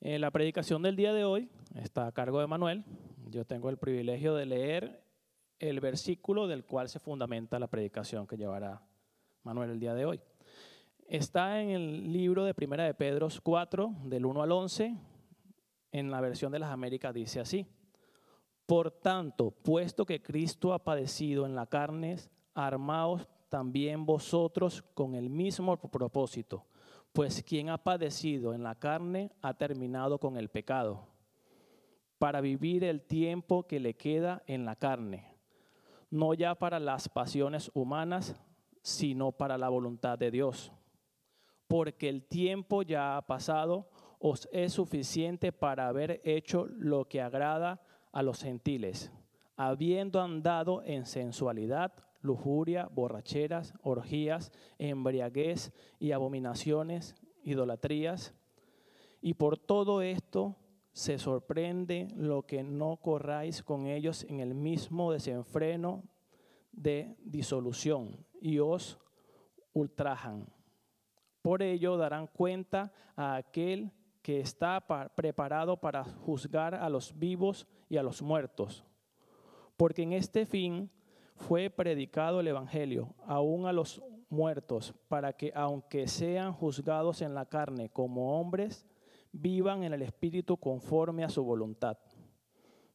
Eh, la predicación del día de hoy está a cargo de Manuel. Yo tengo el privilegio de leer el versículo del cual se fundamenta la predicación que llevará Manuel el día de hoy. Está en el libro de Primera de Pedro 4, del 1 al 11, en la versión de las Américas dice así. Por tanto, puesto que Cristo ha padecido en la carne, armaos también vosotros con el mismo propósito, pues quien ha padecido en la carne ha terminado con el pecado, para vivir el tiempo que le queda en la carne, no ya para las pasiones humanas, sino para la voluntad de Dios. Porque el tiempo ya ha pasado, os es suficiente para haber hecho lo que agrada a los gentiles, habiendo andado en sensualidad, lujuria, borracheras, orgías, embriaguez y abominaciones, idolatrías. Y por todo esto se sorprende lo que no corráis con ellos en el mismo desenfreno de disolución y os ultrajan. Por ello darán cuenta a aquel que está preparado para juzgar a los vivos y a los muertos. Porque en este fin fue predicado el Evangelio aún a los muertos, para que aunque sean juzgados en la carne como hombres, vivan en el Espíritu conforme a su voluntad.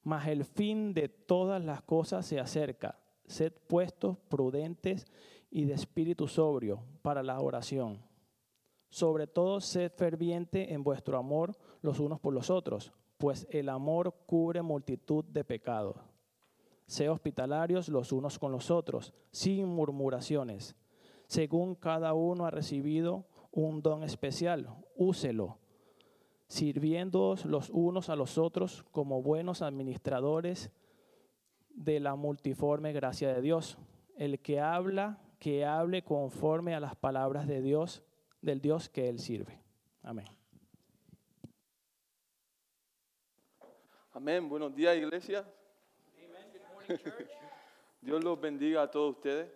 Mas el fin de todas las cosas se acerca. Sed puestos prudentes y de espíritu sobrio para la oración. Sobre todo, sed ferviente en vuestro amor los unos por los otros, pues el amor cubre multitud de pecados. Sé hospitalarios los unos con los otros, sin murmuraciones. Según cada uno ha recibido un don especial, úselo, sirviéndoos los unos a los otros como buenos administradores de la multiforme gracia de Dios. El que habla, que hable conforme a las palabras de Dios, del Dios que él sirve. Amén. Amén. Buenos días, iglesia. Dios los bendiga a todos ustedes.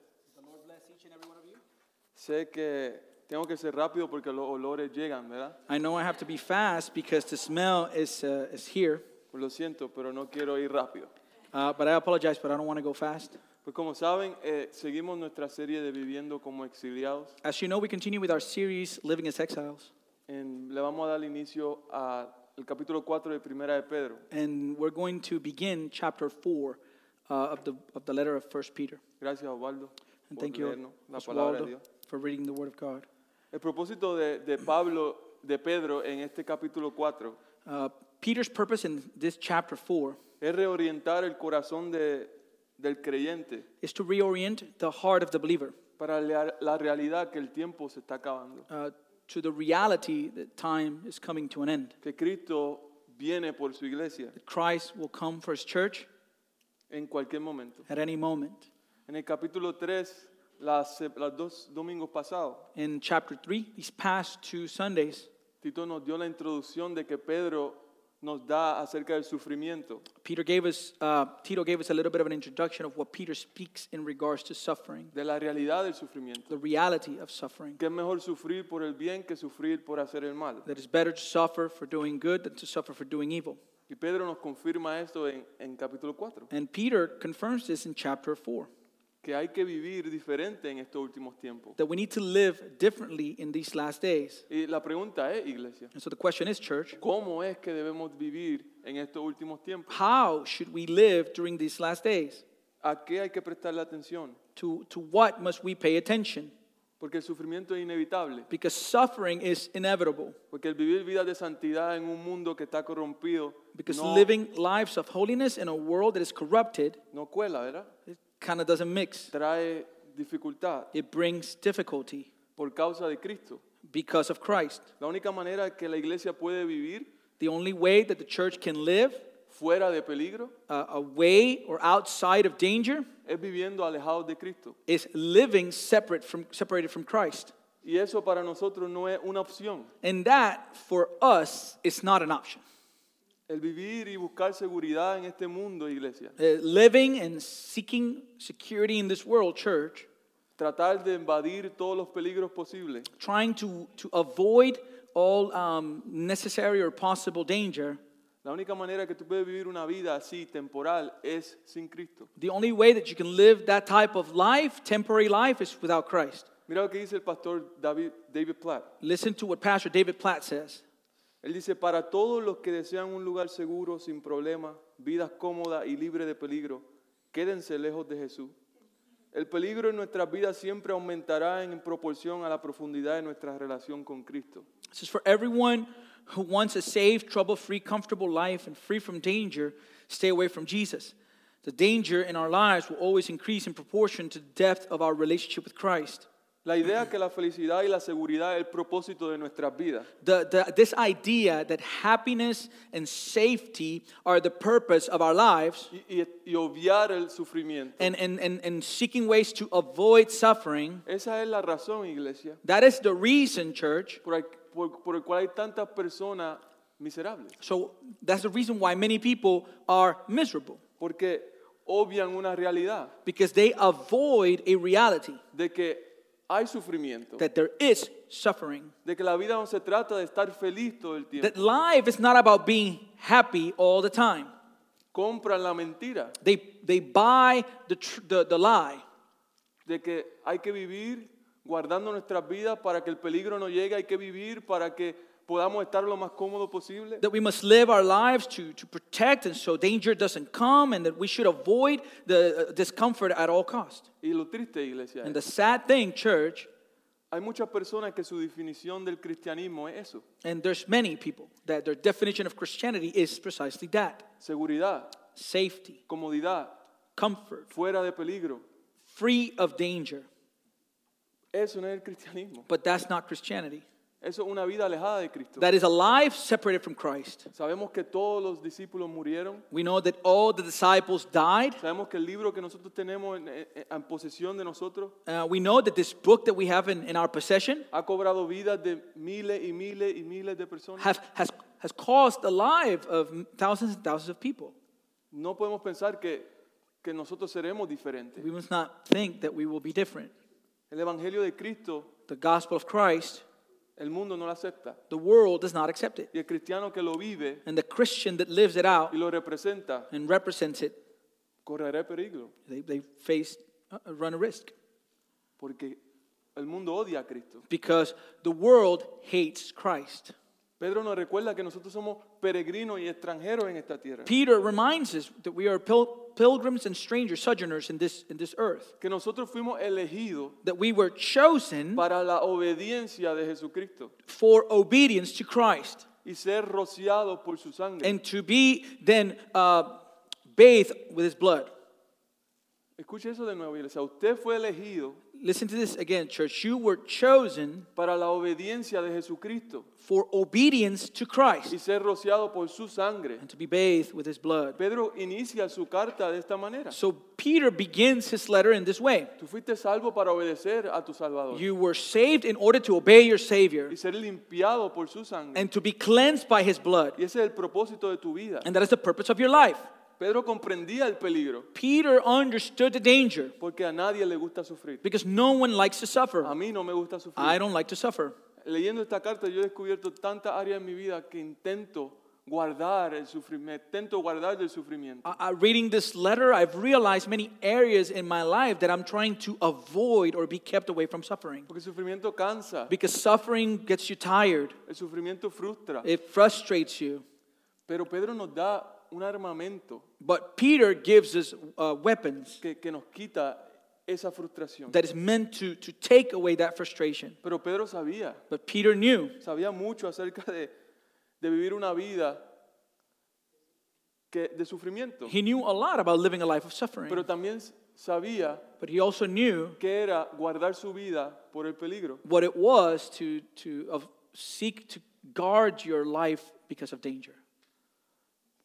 Sé que tengo que ser rápido porque los olores llegan, ¿verdad? I know I have to be fast because the smell is, uh, is here. Pues lo siento, pero no quiero ir rápido. Uh, but I apologize, but I don't want to go fast. Pues como saben, eh, seguimos nuestra serie de Viviendo como Exiliados. As you know, we continue with our series, Living as Exiles. En- le vamos a dar inicio al capítulo 4 de Primera de Pedro. And we're going to begin chapter 4 uh, of, the, of the letter of 1 Peter. Gracias, Osvaldo, And thank you, leernos la Mr. palabra de Waldo, Dios. for reading the Word of God. El propósito de, de Pablo, de Pedro, en este capítulo 4 Uh, Peter's purpose in this chapter 4 es reorientar el corazón de- del creyente is to reorient the heart of the believer para la, la realidad que el tiempo se está acabando, uh, to the reality that time is coming to an end. que Cristo viene por su iglesia That Christ will come for his church en cualquier momento. at any moment. En el capítulo 3, las, las dos domingos pasados, In chapter 3, these past two Sundays, Tito nos dio la introducción de que Pedro nos da acerca del sufrimiento, Peter gave us, uh, Tito gave us a little bit of an introduction of what Peter speaks in regards to suffering, de la realidad del sufrimiento. the reality of suffering. Que es mejor sufrir por el bien que sufrir por hacer el mal. That it's better to suffer for doing good than to suffer for doing evil. Y Pedro nos confirma esto en, en capítulo 4, And Peter confirms this in chapter 4 que hay que vivir diferente en estos últimos tiempos. that we need to live differently in these last days. Y la pregunta es, iglesia, And so the question is, church, ¿cómo es que debemos vivir en estos últimos tiempos? how should we live during these last days? ¿A qué hay que prestarle atención? To, to what must we pay attention? Porque el sufrimiento es inevitable. Because suffering is inevitable. Porque el vivir vidas de santidad en un mundo que está corrompido Because no, living lives of holiness in a world that is corrupted, no cuela, ¿verdad? it kind of doesn't mix. Trae dificultad It brings difficulty por causa de Cristo. because of Christ. La única manera que la iglesia puede vivir The only way that the church can live fuera de peligro uh, away or outside of danger es viviendo alejados de Cristo. is living separate from, separated from Christ. Y eso para nosotros no es una opción. And that, for us, is not an option. El vivir y buscar seguridad en este mundo, iglesia. Uh, living and seeking security in this world, church, Tratar de invadir todos los peligros posibles. trying to, to avoid all um, necessary or possible danger, La única manera que tú puedes vivir una vida así, temporal, es sin Cristo. the only way that you can live that type of life, temporary life, is without Christ. Mira lo que dice el pastor David, David Platt. Listen to what Pastor David Platt says. Él dice, para todos los que desean un lugar seguro, sin problemas, vidas cómodas y libres de peligro, quédense lejos de Jesús. El peligro en nuestras vidas siempre aumentará en proporción a la profundidad de nuestra relación con Cristo. This is for everyone who wants a safe, trouble free, comfortable life and free from danger, stay away from Jesus. The danger in our lives will always increase in proportion to the depth of our relationship with Christ. La idea que la felicidad y la seguridad es el propósito de nuestras vidas. The, the, this idea that happiness and safety are the purpose of our lives y, y- y obviar el sufrimiento. and, and, and, and seeking ways to avoid suffering, Esa es la razón, iglesia, that is the reason, church. por, el- por- por el cual hay tantas personas miserables. So that's the reason why many people are miserable Porque obvian una realidad because they avoid a reality de que hay sufrimiento, that there is suffering. de que la vida no se trata de estar feliz todo el tiempo. That life is not about being happy all the time. Compran la mentira They, they buy the, tr- the, the lie de que hay que vivir guardando nuestras vidas para que el peligro no llegue, hay que vivir para que podamos estar lo más cómodo posible. that we must live our lives to, to protect and so danger doesn't come and that we should avoid the uh, discomfort at all cost. Y lo triste, iglesia, And the sad thing, church, hay muchas personas que su definición del cristianismo es eso, and there's many people that their definition of Christianity is precisely that seguridad, safety, comodidad, comfort, fuera de peligro. free of danger. Eso no es el cristianismo. But that's not Christianity. Eso es una vida alejada de Cristo. That is a life separated from Christ. Sabemos que todos los discípulos murieron. We know that all the disciples died. Sabemos que el libro que nosotros tenemos en, en- en posesión de nosotros Uh, we know that this book that we have in, in our possession ha cobrado vidas de miles y miles y miles de personas. have, has, has caused the life of thousands and thousands of people. No podemos pensar que, que nosotros seremos diferentes. We must not think that we will be different. El Evangelio de Cristo, The gospel of Christ, el mundo no lo acepta. the world does not accept it. Y el cristiano que lo vive And the Christian that lives it out y lo representa, and represents it, correrá peligro. they, they face, uh, run a risk. Porque el mundo odia a Cristo. Because the world hates Christ. Pedro nos recuerda que nosotros somos peregrinos y extranjeros en esta tierra. Peter reminds us that we are pil- pilgrims and strangers, sojourners in this, in this earth. Que nosotros fuimos elegidos That we were chosen para la obediencia de Jesucristo for obedience to Christ y ser rociados por su sangre. and to be then uh, bathed with his blood. Escuche eso de nuevo, iglesia. Usted fue elegido Listen to this again, church. You were chosen para la obediencia de Jesucristo for obedience to y Christ ser rociado por su sangre. and to be bathed with his blood. Pedro inicia su carta de esta manera. So Peter begins his letter in this way. Tú fuiste salvo para obedecer a tu Salvador You were saved in order to obey your Savior y ser limpiado por su sangre. and to be cleansed by his blood. Y ese es el propósito de tu vida. And that is the purpose of your life. Pedro comprendía el peligro Peter understood the danger porque a nadie le gusta sufrir. because no one likes to A suffer. mí no me gusta sufrir. I don't like to suffer. Leyendo esta carta yo he descubierto tantas áreas en mi vida que intento guardar el sufrimiento, intento guardar del sufrimiento. I- I- reading this letter, I've realized many areas in my life that I'm trying to avoid or be kept away from suffering. Porque el sufrimiento cansa, Because suffering gets you tired, el sufrimiento frustra. it frustrates you. Pero Pedro nos da un armamento But Peter gives us uh, weapons que, que nos quita esa frustración. that is meant to, to take away that frustration. Pero Pedro sabía, But Peter knew. sabía mucho acerca de, de vivir una vida que, de sufrimiento. He knew a lot about living a life of suffering. Pero también sabía But he also knew que era guardar su vida por el peligro. what it was to, to of, seek to guard your life because of danger.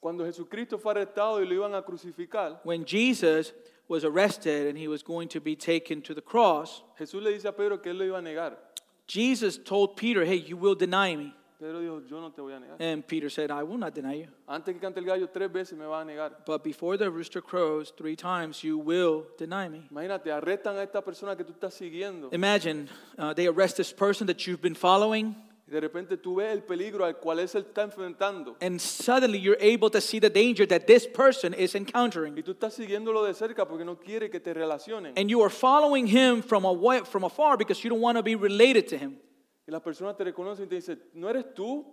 Cuando Jesucristo fue arrestado y lo iban a crucificar, When Jesus was arrested and he was going to be taken to the cross, Jesús le dice a Pedro que él lo iba a negar. Jesus told Peter, Hey, you will deny me. Pedro dijo, yo no te voy a negar. And Peter said, I will not deny you. Antes que cante el gallo tres veces me va a negar. But before the rooster crows three times, you will deny me. Imagínate, arrestan a esta persona que tú estás siguiendo. Imagine uh, they arrest this person that you've been following, De repente tú ves el peligro al cual él se está enfrentando. And suddenly you're able to see the danger that this person is encountering. Y tú estás siguiéndolo de cerca porque no quiere que te relacionen. And you are following him from, away, from afar because you don't want to be related to him. Y las personas te reconocen y te dicen, ¿no eres tú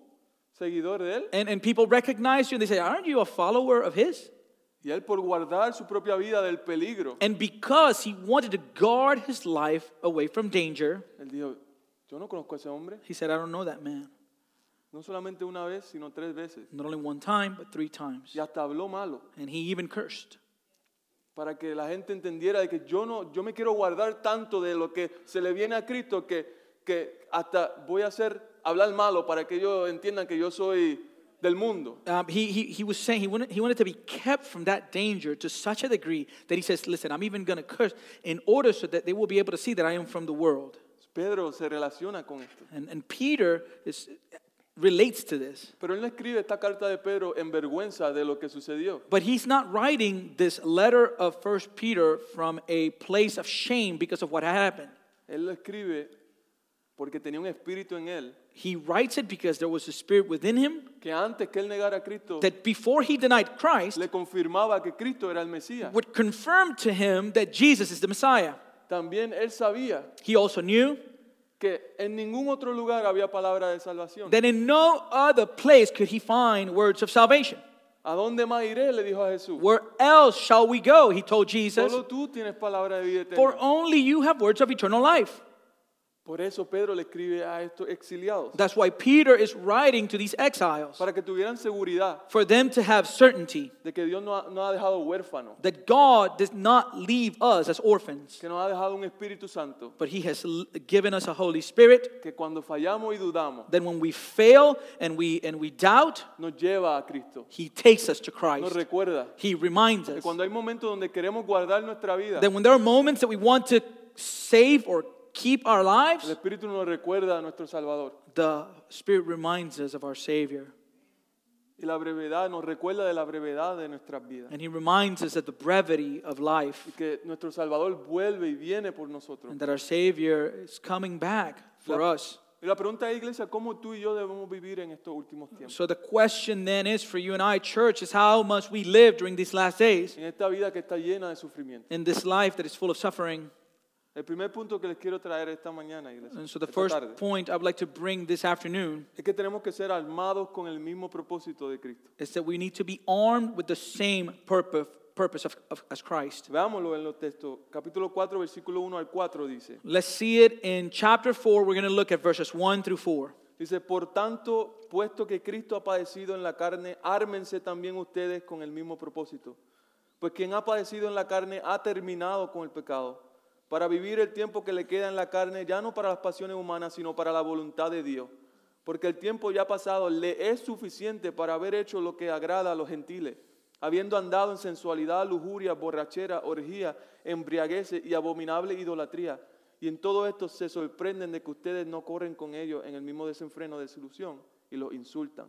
seguidor de él? And, and people recognize you and they say, Aren't you a follower of his? Y él por guardar su propia vida del peligro, And because he wanted to guard his life away from danger, él dijo, yo no conozco a ese hombre. he said, I don't know that man. No solamente una vez, sino tres veces. Not only one time, but three times. Y hasta habló malo. And he even cursed. Para que la gente entendiera de que yo no, yo me quiero guardar tanto de lo que se le viene a Cristo que, que hasta voy a hacer hablar malo para que ellos entiendan que yo soy del mundo. Um, he, he, he was saying he wanted, he wanted to be kept from that danger to such a degree that he says, Listen, I'm even going to curse in order so that they will be able to see that I am from the world. Pedro se relaciona con esto. And, and Peter is, relates to this. Pero él no escribe esta carta de Pedro en vergüenza de lo que sucedió. But he's not writing this letter of First Peter from a place of shame because of what happened. Él lo escribe porque tenía un espíritu en él He writes it because there was a spirit within him que antes que él negara a Cristo that before he denied Christ le confirmaba que Cristo era el Mesías. would confirm to him that Jesus is the Messiah. También él sabía He also knew que en ningún otro lugar había palabra de salvación. that in no other place could he find words of salvation. ¿A dónde más iré? Le dijo a Jesús. Where else shall we go? He told Jesus. Solo tú tienes palabra de vida For only you have words of eternal life. Por eso Pedro le escribe a estos exiliados. That's why Peter is writing to these exiles Para que tuvieran seguridad for them to have certainty de que Dios no ha, no ha dejado huérfanos. that God does not leave us as orphans, Que nos ha dejado un Espíritu Santo. but He has l- given us a Holy Spirit. Que cuando fallamos y dudamos, Then when we fail and we and we doubt, nos lleva a Cristo. He takes us to Nos Christ. recuerda He reminds que us cuando hay momentos donde queremos guardar nuestra vida, that when there are moments that we want to save or keep our el lives, Espíritu nos recuerda a nuestro Salvador. the Spirit reminds us of our Savior. Y la brevedad nos recuerda de la brevedad de nuestras vidas. And He reminds us of the brevity of life Y que nuestro Salvador vuelve y viene por nosotros. and that our Savior is coming back for La- us. Y la pregunta es, iglesia, ¿cómo tú y yo debemos vivir en estos últimos tiempos? So the question then is for you and I, church, is how must we live during these last days En esta vida que está llena de sufrimiento. in this life that is full of suffering? El primer punto que les quiero traer esta mañana, iglesia, And so the esta first tarde, point I would like to bring this afternoon es que tenemos que ser armados con el mismo propósito de Cristo. is that we need to be armed with the same purpose, purpose of, of, as Christ. Veámoslo en los textos. Capítulo 4, versículo 1 al 4 dice. Let's see it in chapter 4. We're going to look at verses 1 through 4. Dice, por tanto, puesto que Cristo ha padecido en la carne, ármense también ustedes con el mismo propósito. Pues quien ha padecido en la carne ha terminado con el pecado, para vivir el tiempo que le queda en la carne, ya no para las pasiones humanas, sino para la voluntad de Dios. Porque el tiempo ya pasado le es suficiente para haber hecho lo que agrada a los gentiles, habiendo andado en sensualidad, lujuria, borrachera, orgía, embriaguez y abominable idolatría. Y en todo esto se sorprenden de que ustedes no corren con ellos en el mismo desenfreno de desilusión y los insultan.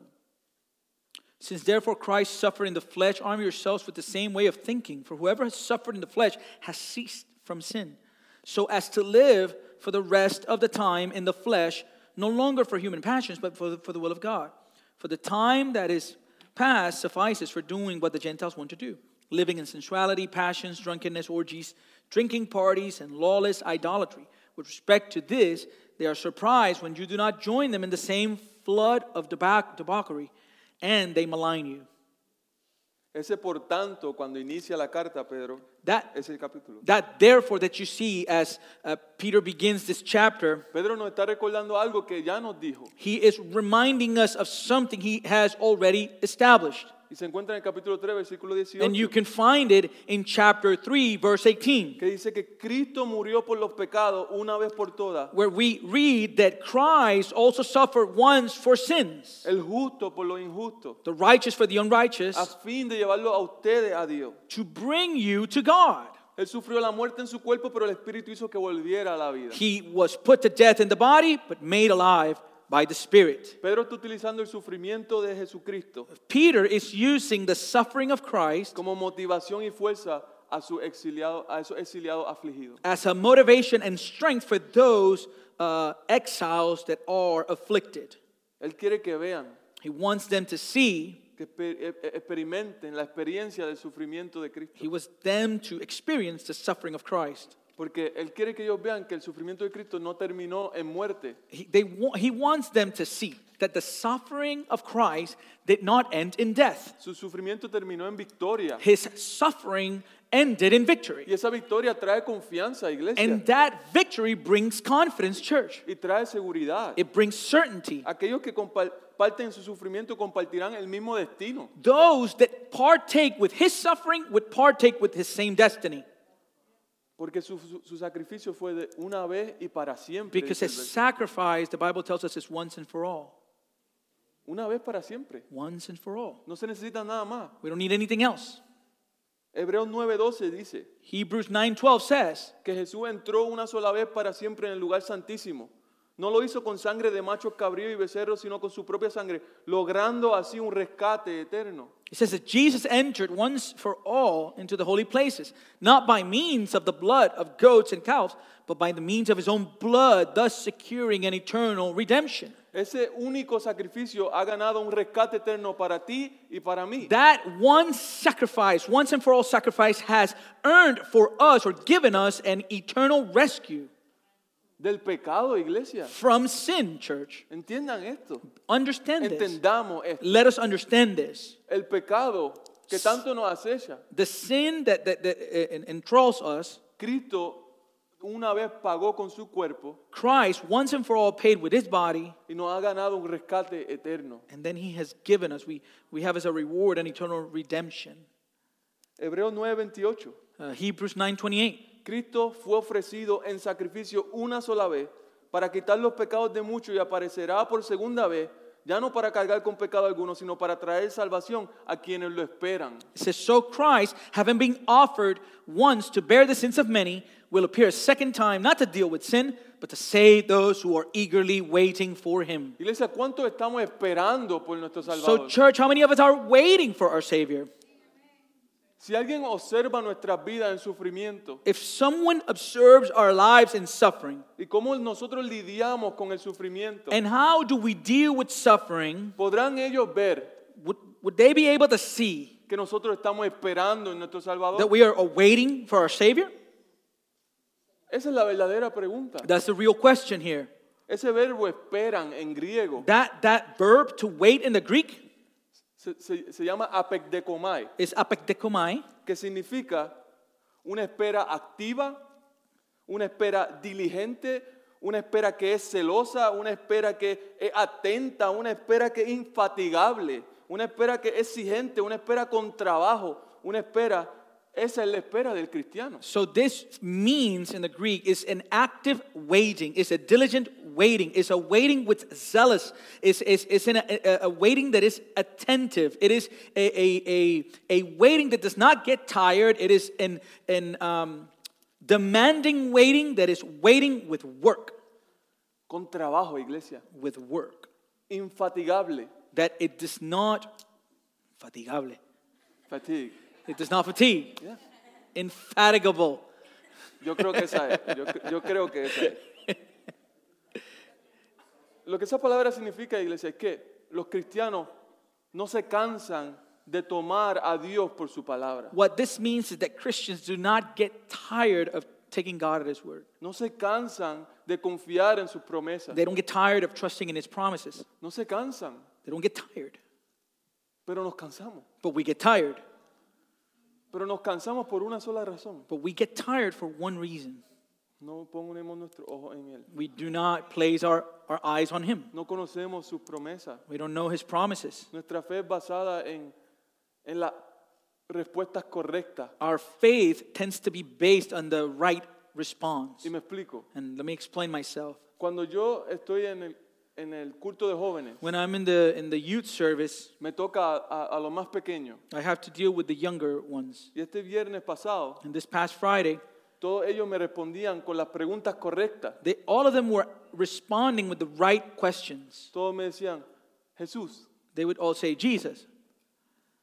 Since therefore Christ suffered in the flesh, arm yourselves with the same way of thinking. For whoever has suffered in the flesh has ceased from sin, so as to live for the rest of the time in the flesh, no longer for human passions, but for the, for the will of God. For the time that is past suffices for doing what the Gentiles want to do, living in sensuality, passions, drunkenness, orgies, drinking parties, and lawless idolatry. With respect to this, they are surprised when you do not join them in the same flood of debauchery and they malign you. Ese por tanto, cuando inicia la carta, Pedro, That, es el capítulo. that therefore that you see as uh, Peter begins this chapter, Pedro nos está recordando algo que ya nos dijo. he is reminding us of something he has already established. Y se encuentra en el capítulo 3, versículo And you can find it in chapter 3, verse 18, que dice que Cristo murió por los pecados una vez por todas, where we read that Christ also suffered once for sins, el justo por lo injusto, the righteous for the unrighteous, a fin de llevarlo a ustedes a Dios. to bring you to God. Él sufrió la muerte en su cuerpo, pero el Espíritu hizo que volviera a la vida. He was put to death in the body, but made alive by the Spirit. Pedro está utilizando el sufrimiento de Jesucristo Peter is using the suffering of Christ como motivación y fuerza a, su exiliado, a esos exiliados afligidos. as a motivation and strength for those uh, exiles that are afflicted. Él quiere que vean, He wants them to see, que exper- e- e- experimenten la experiencia del sufrimiento de Cristo. he was them to experience the suffering of Christ. Porque Él quiere que ellos vean que el sufrimiento de Cristo no terminó en muerte, He, they, wa- he wants them to see that the suffering of Christ did not end in death. su sufrimiento terminó en victoria. His suffering ended in victory. Y esa victoria trae confianza, iglesia, And that victory brings confidence, church. y trae seguridad. It brings certainty. Aquellos que comparten su sufrimiento compartirán el mismo destino. Those that partake with his suffering would partake with his same destiny. Porque su, su- su sacrificio fue de una vez y para siempre. Because his sacrifice, the Bible tells us, is once and for all. Una vez para siempre. Once and for all. No se necesita nada más. We don't need anything else. Hebreos 9:12 dice Hebrews 9:12 says que Jesús entró una sola vez para siempre en el lugar santísimo. No lo hizo con sangre de machos cabríos y becerros, sino con su propia sangre, logrando así un rescate eterno. It says that Jesus entered once for all into the holy places, not by means of the blood of goats and cows, but by the means of his own blood, thus securing an eternal redemption. Ese único sacrificio ha ganado un rescate eterno para ti y para mí. That one sacrifice, once and for all sacrifice, has earned for us or given us an eternal rescue Del pecado, iglesia. from sin, church. Entiendan esto. Understand this. Esto. Let us understand this. El pecado que tanto nos acecha. The sin that, that, that uh, enthralls us, Cristo una vez pagó con su cuerpo Christ once and for all paid with his body, y nos ha ganado un rescate eterno. and then he has given us, we, we have as a reward an eternal redemption. Hebreos 9:28. Uh, Hebrews 9.28. Cristo fue ofrecido en sacrificio una sola vez para quitar los pecados de muchos y aparecerá por segunda vez, ya no para cargar con pecado alguno, sino para traer salvación a quienes lo esperan. It says, So Christ, having been offered once to bear the sins of many, will appear a second time, not to deal with sin, but to save those who are eagerly waiting for him. Iglesia, ¿cuánto estamos esperando por nuestro So, Salvador? church, how many of us are waiting for our Savior? Si alguien observa nuestras vidas en sufrimiento If someone observes our lives in suffering, y cómo nosotros lidiamos con el sufrimiento, and how do we deal with suffering, podrán ellos ver would, would they be able to see que nosotros estamos esperando en nuestro Salvador? that we are awaiting for our Savior? Esa es la verdadera pregunta. That's the real question here. Ese verbo esperan en griego That, that verb to wait in the Greek se, se- se llama apekdekomai, is apekdekomai, que significa una espera activa, una espera diligente, una espera que es celosa, una espera que es atenta, una espera que es infatigable, una espera que es exigente, una espera con trabajo, una espera, esa es la espera del cristiano. So this means in the Greek is an active waiting, is a diligent waiting, is a waiting with zealous, is, is, is in a, a, waiting that is attentive. It is a, a, a, a waiting that does not get tired. It is an, an um, demanding waiting that is waiting with work, Con trabajo, iglesia, with work. infatigable, That it does not fatigable. fatigue. It does not fatigue. Yeah. Infatigable. Yo creo que esa es. Yo, yo creo que esa es. Lo que esa palabra significa, iglesia, es que los cristianos no se cansan de tomar a Dios por su palabra. What this means is that Christians do not get tired of taking God at His word. No se cansan de confiar en sus promesas. They don't get tired of trusting in His promises. No se cansan, They don't get tired. pero nos cansamos. But we get tired. Pero nos cansamos por una sola razón. But we get tired for one reason. No ponemos nuestro ojo en Él. We do not place our, our eyes on Him. No conocemos sus promesas. We don't know His promises. Nuestra fe es basada en, en las respuestas correctas. Our faith tends to be based on the right response. Y me explico. And let me explain myself. Cuando yo estoy en el, en el culto de jóvenes, When I'm in the, in the youth service, me toca a, a, a los más pequeños. I have to deal with the younger ones. Y este viernes pasado, And this past Friday, todos ellos me respondían con las preguntas correctas. they, all of them were responding with the right questions. Todos me decían, Jesús, They would all say, Jesus,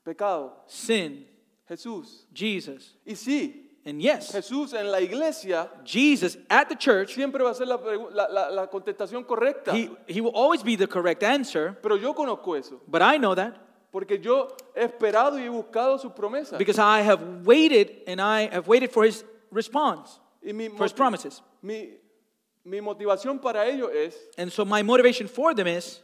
pecado, sin, Jesús. Jesus. Y sí, And yes, Jesús en la iglesia Jesus at the church, siempre va a ser la, pregu- la- la- la contestación correcta. he, he will always be the correct answer, Pero yo conozco eso, but I know that porque yo he esperado y he buscado sus promesas. because I have waited and I have waited for his response, Y mi, for his moti- promises. mi, mi motivación para ello es, And so my motivation for them is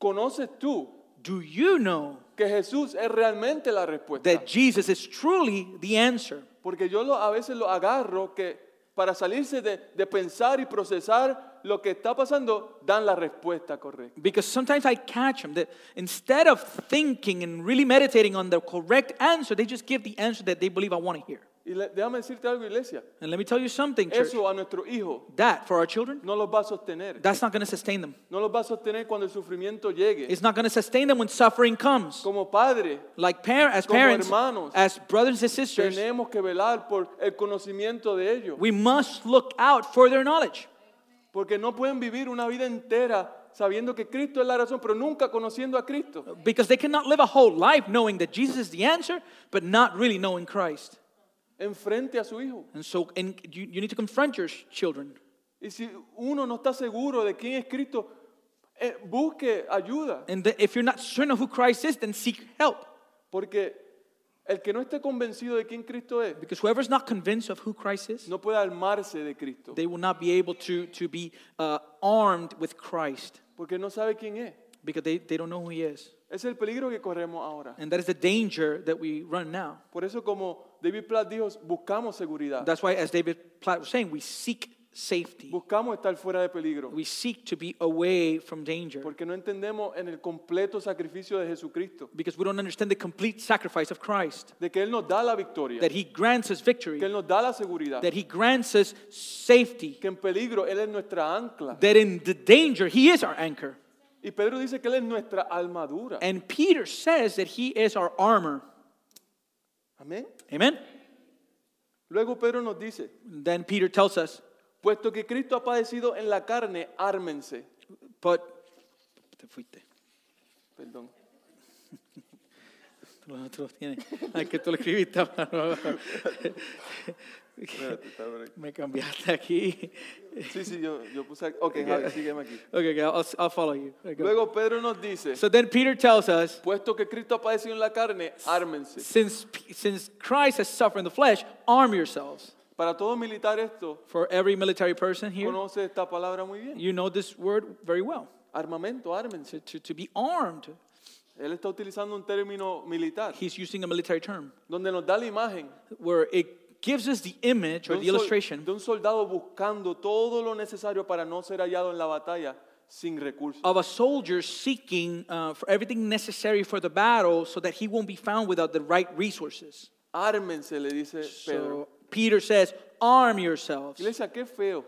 ¿conoces tú do you know que Jesús es realmente la respuesta? that Jesus is truly the answer? Porque yo lo- a veces lo agarro que para salirse de, de pensar y procesar lo que está pasando, dan la respuesta correcta. Because sometimes I catch them that instead of thinking and really meditating on the correct answer, they just give the answer that they believe I want to hear. Y le- déjame decirte algo, iglesia. And let me tell you something, church. Eso a nuestros hijos That for our children, no los va a sostener. that's not going to sustain them. No los va a sostener cuando el sufrimiento llegue. It's not going to sustain them when suffering comes. Como padre, Like par- as Como parents, hermanos, as brothers and sisters, tenemos que velar por el conocimiento de ellos. we must look out for their knowledge. Porque no pueden vivir una vida entera sabiendo que Cristo es la razón, pero nunca conociendo a Cristo. Because they cannot live a whole life knowing that Jesus is the answer, but not really knowing Christ. Enfrente a su hijo. And so and you, you need to confront your children. Y si uno no está seguro de quién es Cristo, eh, busque ayuda. And that if you're not certain of who Christ is, then seek help. Porque el que no esté convencido de quién Cristo es, Because whoever's not convinced of who Christ is, no puede armarse de Cristo. they will not be able to, to be uh, armed with Christ Porque no sabe quién es. because they, they don't know who he is. Es el peligro que corremos ahora. And that is the danger that we run now. Por eso como David Platt dijo, buscamos seguridad. That's why, as David Platt was saying, we seek safety. Buscamos estar fuera de peligro. We seek to be away from danger Porque no entendemos en el completo sacrificio de Jesucristo. because we don't understand the complete sacrifice of Christ. De que Él nos da la victoria. That he grants us victory, Que Él nos da la seguridad. that he grants us safety, Que en peligro Él es nuestra ancla. that in the danger, he is our anchor. Y Pedro dice que Él es nuestra armadura. And Peter says that he is our armor. Amén. Amen? Luego Pedro nos dice, Then Peter tells us, puesto que Cristo ha padecido en la carne, ármense. but. Te fuiste. Perdón. Tú lo- tú lo tienes. Ay, que tú lo escribiste. Me cambiaste aquí. Sí, sí, yo, yo puse aquí. Ok, Javi, sígueme aquí. Okay, okay, I'll, I'll follow you. Okay. Luego Pedro nos dice, So then Peter tells us, puesto que Cristo ha padecido en la carne, ármense. since, since Christ has suffered in the flesh, arm yourselves. Para todo militar esto, For every military person here, conoce esta palabra muy bien. you know this word very well. Armamento, ármense. To, to, to be armed. Él está utilizando un término militar, He's using a military term donde nos da la imagen where it gives us the image or the illustration de un soldado buscando todo lo necesario para no ser hallado en la batalla sin recursos. of a soldier seeking uh, for everything necessary for the battle so that he won't be found without the right resources. Ármense, le dice So Peter says, arm yourselves. Iglesia, qué feo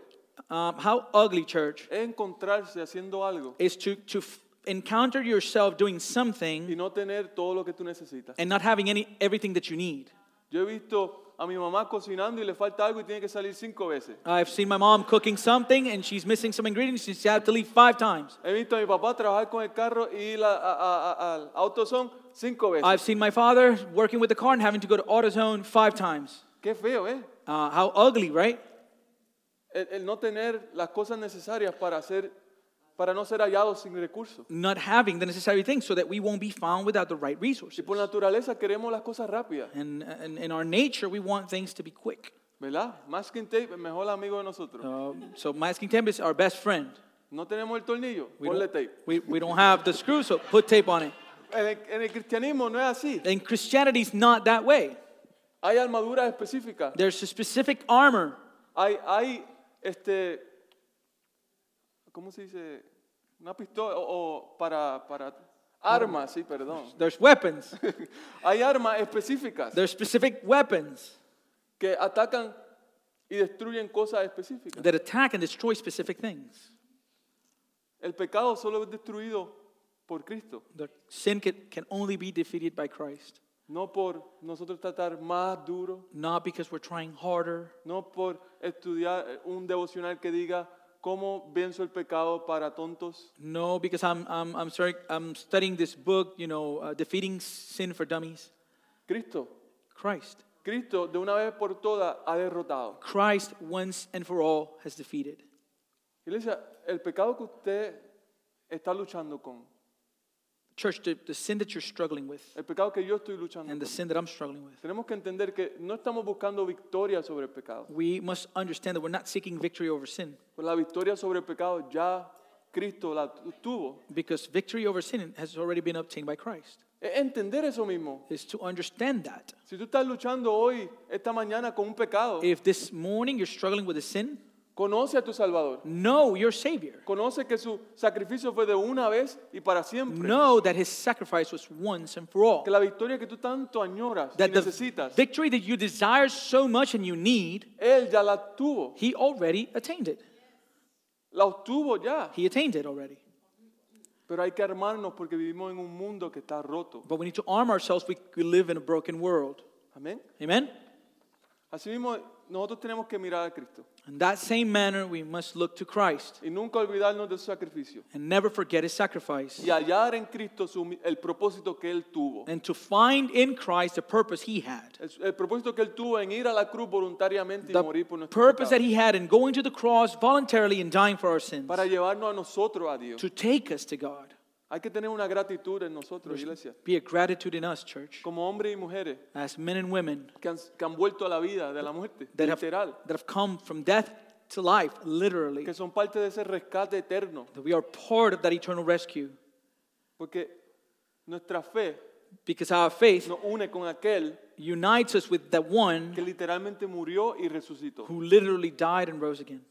Um, how ugly, church, es encontrarse haciendo algo is to, to f- encounter yourself doing y something no tener todo lo que tú necesitas. and not having any everything that you need. Yo he visto a mi mamá cocinando y le falta algo y tiene que salir cinco veces. I've seen my mom cooking something and she's missing some ingredients and she had to leave five times. He visto a mi papá trabajar con el carro y ir a- a- a- al AutoZone cinco veces. I've seen my father working with the car and having to go to AutoZone five times. Qué feo, ¿eh? Uh, how ugly, right? El, el no tener las cosas necesarias para hacer, para no ser hallados sin recursos. Not having the necessary things so that we won't be found without the right Y resources. por naturaleza queremos las cosas rápidas, And, and in our nature, we want things to be quick. ¿verdad? Masking tape, el mejor amigo de nosotros. Um, so masking tape is our best friend. No tenemos el tornillo, We ponle don't, tape. we, we don't have the screw, so put tape on it. En el, en el cristianismo no es así. And Christianity is not that way. Hay armaduras específicas. There's a specific armor. Hay, hay, este, ¿cómo se dice? Una pistola o, o para, para armas, sí, perdón. There's weapons. Hay armas específicas There's specific weapons que atacan y destruyen cosas específicas. that attack and destroy specific things. El pecado solo es destruido por Cristo, The sin can, can only be defeated by Christ, no por nosotros tratar más duro, not because we're trying harder, no por estudiar un devocional que diga cómo venzo el pecado para tontos, no because I'm, I'm, I'm, sorry, I'm studying this book, you know, uh, Defeating Sin for Dummies. Cristo Christ. Cristo de una vez por todas ha derrotado. Christ once and for all has defeated. Iglesia, el pecado que usted está luchando con, Church, the, the sin that you're struggling with el pecado que yo estoy luchando and the sin that I'm struggling with, tenemos que entender que no estamos buscando victoria sobre el pecado. we must understand that we're not seeking victory over sin Pues la victoria sobre el pecado ya Cristo la tuvo. because victory over sin has already been obtained by Christ. Es entender eso mismo. Is to understand that. Si tú estás luchando hoy, esta mañana, con un pecado, If this morning you're struggling with a sin, conoce a tu Salvador. know your Savior. Conoce que su sacrificio fue de una vez y para siempre. Know that His sacrifice was once and for all. Que la victoria que tú tanto añoras y That the necesitas, victory that you desire so much and you need, Él ya la tuvo. He already attained it. La obtuvo ya. He attained it already. Pero hay que armarnos porque vivimos en un mundo que está roto. But we need to arm ourselves. We, we live in a broken world. Amén. Amen? Así mismo, nosotros tenemos que mirar a Cristo In that same manner, we must look to Christ y nunca olvidarnos de su sacrificio. and never forget His sacrifice. Y hallar en Cristo su- el propósito que Él tuvo. And to find in Christ the purpose He had. El, el propósito que Él tuvo en ir a la cruz voluntariamente y The morir por nuestros purpose that. He had in going to the cross voluntarily and dying for our sins. Para llevarnos a nosotros a Dios. To take us to God. Hay que tener una gratitud en nosotros, iglesia. Be a gratitude in us, church. Como hombres y mujeres As men and women que han, que han vuelto a la vida de la muerte, that have, literal. that have come from death to life, literally. Que son parte de ese rescate eterno. That we are part of that eternal rescue. Porque nuestra fe Because our faith nos une con aquel unites us with the one que literalmente murió y resucitó. who literally died and rose again.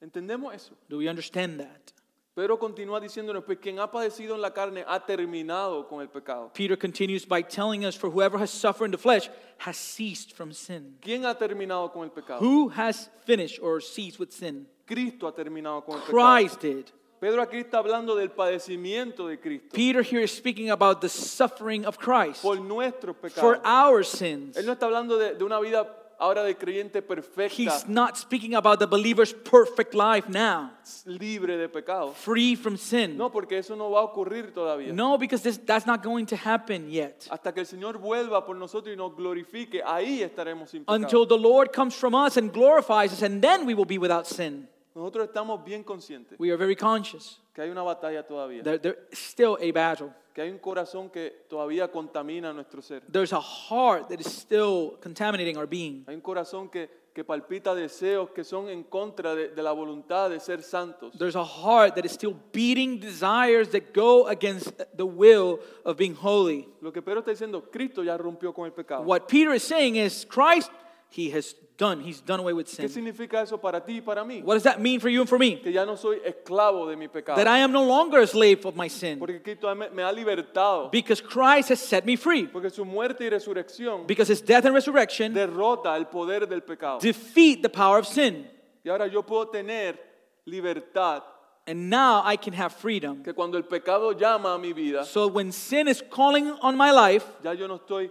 ¿Entendemos eso? Do we understand that? Pedro continúa diciéndonos, pues quien ha padecido en la carne ha terminado con el pecado. Peter continues by telling us, For whoever has suffered in the flesh has ceased from sin. ¿Quién ha terminado con el pecado? Who has finished or ceased with sin? Cristo ha terminado con el pecado. Christ did. Pedro aquí está hablando del padecimiento de Cristo Peter here is speaking about the suffering of Christ por nuestros for pecados. our sins. Él no está hablando de, de una vida ahora de creyente perfecta, He's not speaking about the believer's perfect life now, libre de pecado. free from sin. No, porque eso no va a ocurrir todavía. No, because this, that's not going to happen yet. Hasta que el Señor vuelva por nosotros y nos glorifique, ahí estaremos sin pecado. Until the Lord comes from us and glorifies us, and then we will be without sin. Nosotros estamos bien conscientes We are very conscious que hay una batalla todavía, that there is still a battle. que hay un corazón que todavía contamina nuestro ser. There's a heart that is still contaminating our being. Hay un corazón que, que palpita deseos que son en contra de, de la voluntad de ser santos. There's a heart that is still beating desires that go against the will of being holy. Lo que Pedro está diciendo, Cristo ya rompió con el pecado. What Peter is saying is Christ, he has done, he's done away with ¿Qué sin. significa eso para ti y para mí? What does that mean for you and for me? Que ya no soy esclavo de mi pecado. That I am no longer a slave of my sin. Porque Cristo me, me ha libertado. Because Christ has set me free. Porque su muerte y resurrección Because his death and resurrection derrota el poder del pecado. defeat the power of sin. Y ahora yo puedo tener libertad. And now I can have freedom. Que cuando el pecado llama a mi vida, So when sin is calling on my life, ya yo no estoy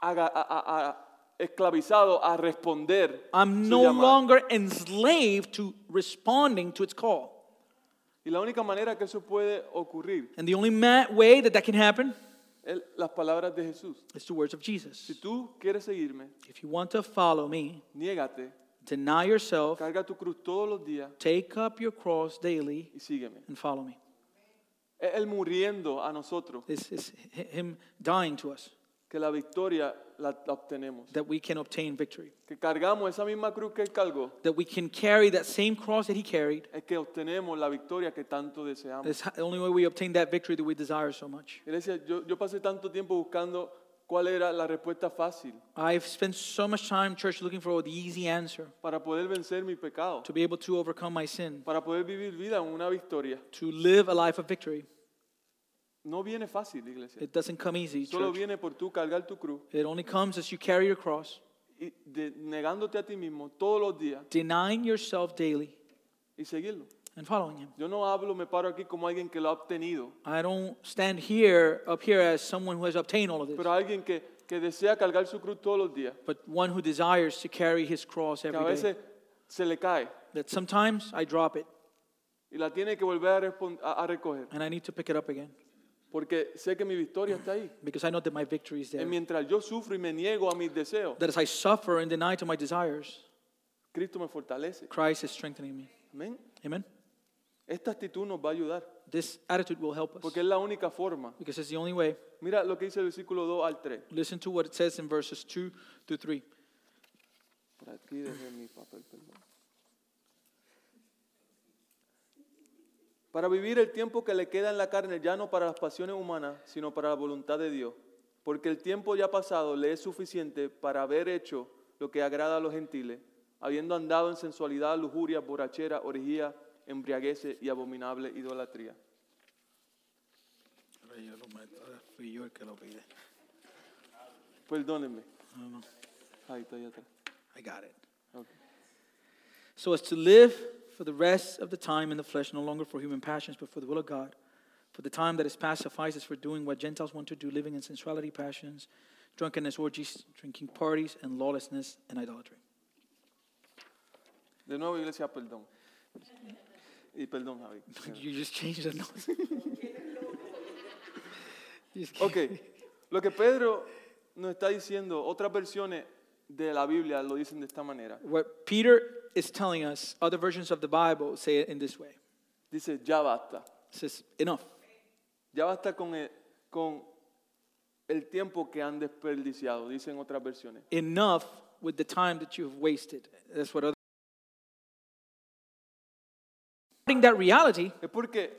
aga- a- a- esclavizado a responder. I'm no longer enslaved to responding to its call. Y la única manera que eso puede ocurrir And the only ma- way that that can happen es las palabras de Jesús. is the words of Jesus. Si tú quieres seguirme, If you want to follow me, niégate, deny yourself, carga tu cruz todos los días take up your cross daily, y sígueme. and follow me. Es Él muriendo a nosotros This is hi- Him dying to us, que la victoria la, la obtenemos. that we can obtain victory. Que cargamos esa misma cruz que Él cargó, That we can carry that same cross that He carried. es que obtenemos la victoria que tanto deseamos. That's the only way we obtain that victory that we desire so much. Iglesia, yo, yo pasé tanto tiempo buscando cuál era la respuesta fácil I've spent so much time, church, looking for the easy answer para poder vencer mi pecado, to be able to overcome my sin, para poder vivir vida en una victoria. to live a life of victory. No viene fácil, iglesia. It doesn't come easy, Solo church. viene por tú cargar tu cruz. It only comes as you carry your cross, y de- negándote a ti mismo todos los días. Denying yourself daily, y seguirlo. and following Him. Yo no hablo, me paro aquí como alguien que lo ha obtenido, I don't stand here, up here, as someone who has obtained all of this, pero alguien que, que desea cargar su cruz todos los días, but one who desires to carry his cross que a every day. veces se le cae. That sometimes I drop it. Y la tiene que volver a, respon- a- a recoger. And I need to pick it up again Porque sé que mi victoria está ahí. because I know that my victory is Y there. mientras yo sufro y me niego a mis deseos, That as I suffer and deny to my desires, Cristo me fortalece. Christ is strengthening me. Amén. Amen. Esta actitud nos va a ayudar. This attitude will help us Porque es la única forma. because it's the only way. Mira lo que dice el versículo 2 al 3. Listen to what it says in verses 2 to 3. Por aquí dejé mi papel, perdón. Para vivir el tiempo que le queda en la carne, ya no para las pasiones humanas, sino para la voluntad de Dios. Porque el tiempo ya pasado le es suficiente para haber hecho lo que agrada a los gentiles, habiendo andado en sensualidad, lujuria, borrachera, orgía, embriaguez y abominable idolatría. Perdónenme. Ahí está, atrás. I got it. So as to live for the rest of the time in the flesh, no longer for human passions, but for the will of God. For the time that is past suffices for doing what Gentiles want to do, living in sensuality, passions, drunkenness, orgies, drinking parties, and lawlessness and idolatry. De nuevo, iglesia, perdón. Y perdón, Javi. You just changed the notes. Ok, lo que Pedro nos está diciendo, otras versiones de la Biblia lo dicen de esta manera. What Peter is telling us, other versions of the Bible say it in this way. Dice, ya basta. It says, enough. Ya basta con el, con el tiempo que han desperdiciado, dicen otras versiones. Enough with the time that you have wasted. That's what other. That reality Es porque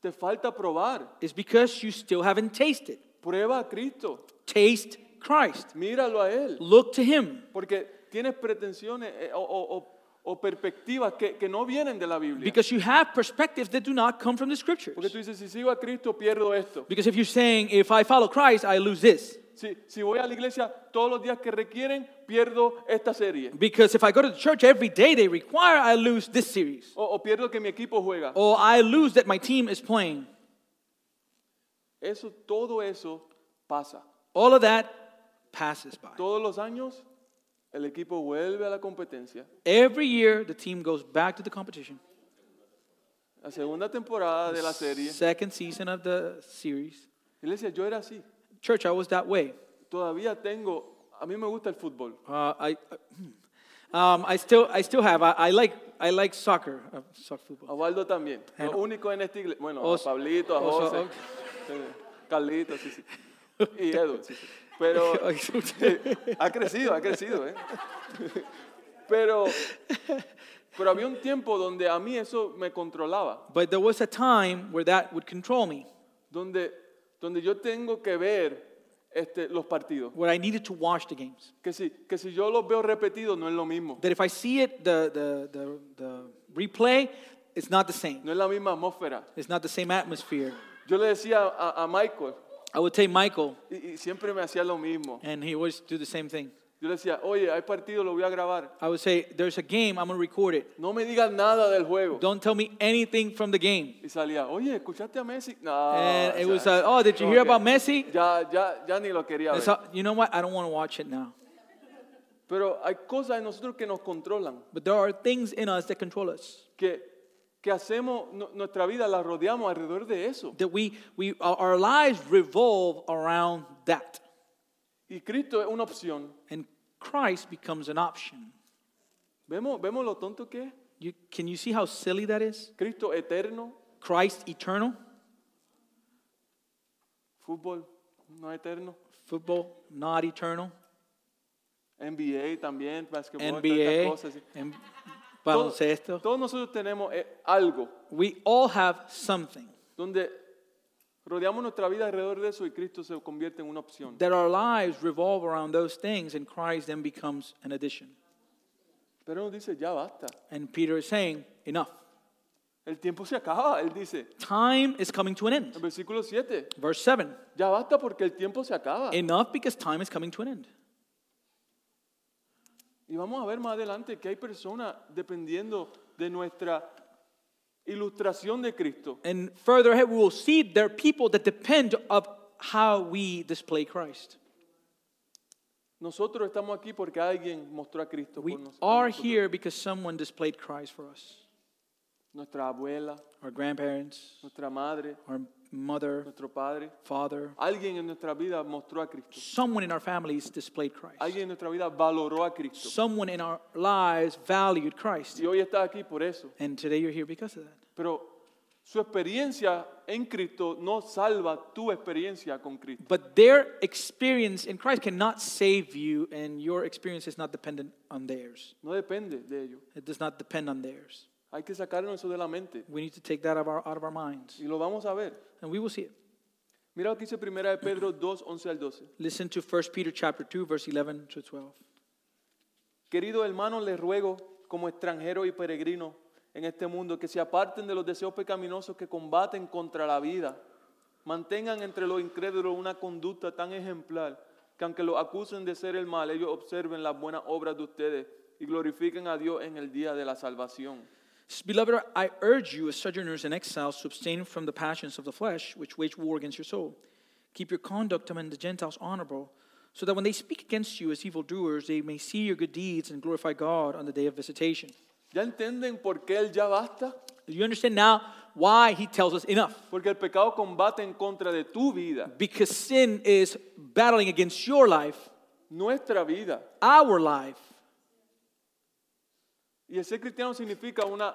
te falta probar. is because you still haven't tasted. Prueba a Cristo. Taste Christ. Míralo a Él. Look to Him. Porque tienes pretensiones eh, o, o- o- perspectivas que, que no vienen de la Biblia. Because you have perspectives that do not come from the scriptures. Porque tú dices, si sigo a Cristo, pierdo esto. Because if you're saying, if I follow Christ, I lose this. Si, si voy a la iglesia todos los días que requieren, pierdo esta serie. Because if I go to the church every day they require, I lose this series. O, o pierdo que mi equipo juega. Or I lose that my team is playing. Eso, todo eso pasa. All of that passes by. Todos los años el equipo vuelve a la competencia. Every year, the team goes back to the competition. La segunda temporada de la serie. Second season of the series. Iglesia, yo era así. Church, I was that way. Todavía tengo, a mí me gusta el fútbol. Uh, I, um, I still, I still have. I, I like, I like soccer, uh, soccer A football. También. And- únicos en esta iglesia. Bueno, a Os- Pablito, a os- José, ok. sí, Carlito, sí, sí. Y Edu, sí, sí. Pero ha crecido, ha crecido, ¿eh? Pero, pero había un tiempo donde a mí eso me controlaba. but there was a time where that would control me, Donde, donde yo tengo que ver este, los partidos. where I needed to watch the games. Que si, que si yo los veo repetidos no es lo mismo. That if I see it, the, the, the, the replay, it's not the same. No es la misma atmósfera. It's not the same atmosphere. Yo le decía a, a Michael, I would take Michael, y, y siempre me hacía lo mismo. and he always do the same thing. Yo le decía, oye, hay partido, lo voy a grabar. I would say, "There's a game. I'm gonna record it. No me digas nada del juego. Don't tell me anything from the game." Y salía, oye, ¿escuchaste a Messi? No. And o it sea, was, uh, "Oh, did you hear que about Messi?" Ya, ya, ya ni lo quería And ver. so, you know what? I don't want to watch it now. Pero hay cosas en nosotros que nos controlan, But there are things in us that control us. que, que hacemos, nu- nuestra vida la rodeamos alrededor de eso. That we, we, our lives revolve around that, Y Cristo es una opción. and Christ becomes an option. ¿Vemos, vemos lo tonto que es? You, can you see how silly that is? Cristo eterno, Christ eternal, fútbol no eterno, football not eternal, NBA también, tantas NBA, cosas. Baloncesto. Todos nosotros tenemos eh, algo We all have something donde rodeamos nuestra vida alrededor de eso y Cristo se convierte en una opción. that our lives revolve around those things, and Christ then becomes an addition. Pero nos dice, ya basta. And Peter is saying, enough. El tiempo se acaba, él dice. Time is coming to an end. En versículo 7, Verse 7 ya basta porque el tiempo se acaba. enough because time is coming to an end. Y vamos a ver más adelante que hay personas dependiendo de nuestra ilustración de Cristo. And further ahead, we will see there are people that depend of how we display Christ. Nosotros estamos aquí porque alguien mostró a Cristo We por nos- a are nosotros. here because someone displayed Christ for us. Nuestra abuela, our grandparents, nuestra madre, our mother, nuestro padre. father. Alguien en nuestra vida mostró a Cristo. Someone in our families displayed Christ. Alguien en nuestra vida valoró a Cristo. Someone in our lives valued Christ. Y hoy está aquí por eso. And today you're here because of that. Pero su experiencia en Cristo no salva tu experiencia con Cristo. But their experience in Christ cannot save you, and your experience is not dependent on theirs. No depende de ello. It does not depend on theirs. Hay que sacarnos eso de la mente. We need to take that out of our, out of our minds, Y lo vamos a ver. and we will see it. Mira lo que dice Primera de Pedro 2, 11 al 12. Listen to 1 Peter chapter 2, verse 11 to 12. Queridos hermanos, les ruego, como extranjeros y peregrinos en este mundo, que se aparten de los deseos pecaminosos que combaten contra la vida. Mantengan entre los incrédulos una conducta tan ejemplar que aunque los acusen de ser el mal, ellos observen las buenas obras de ustedes y glorifiquen a Dios en el día de la salvación. Beloved, I urge you, as sojourners and exiles, to abstain from the passions of the flesh, which wage war against your soul. Keep your conduct among the Gentiles honorable, so that when they speak against you as evildoers, they may see your good deeds and glorify God on the day of visitation. ¿Ya entienden por qué el ya basta? Do you understand now why he tells us enough? Porque el pecado combate en contra de tu vida, Because sin is battling against your life, nuestra vida. our life. Y el ser cristiano significa una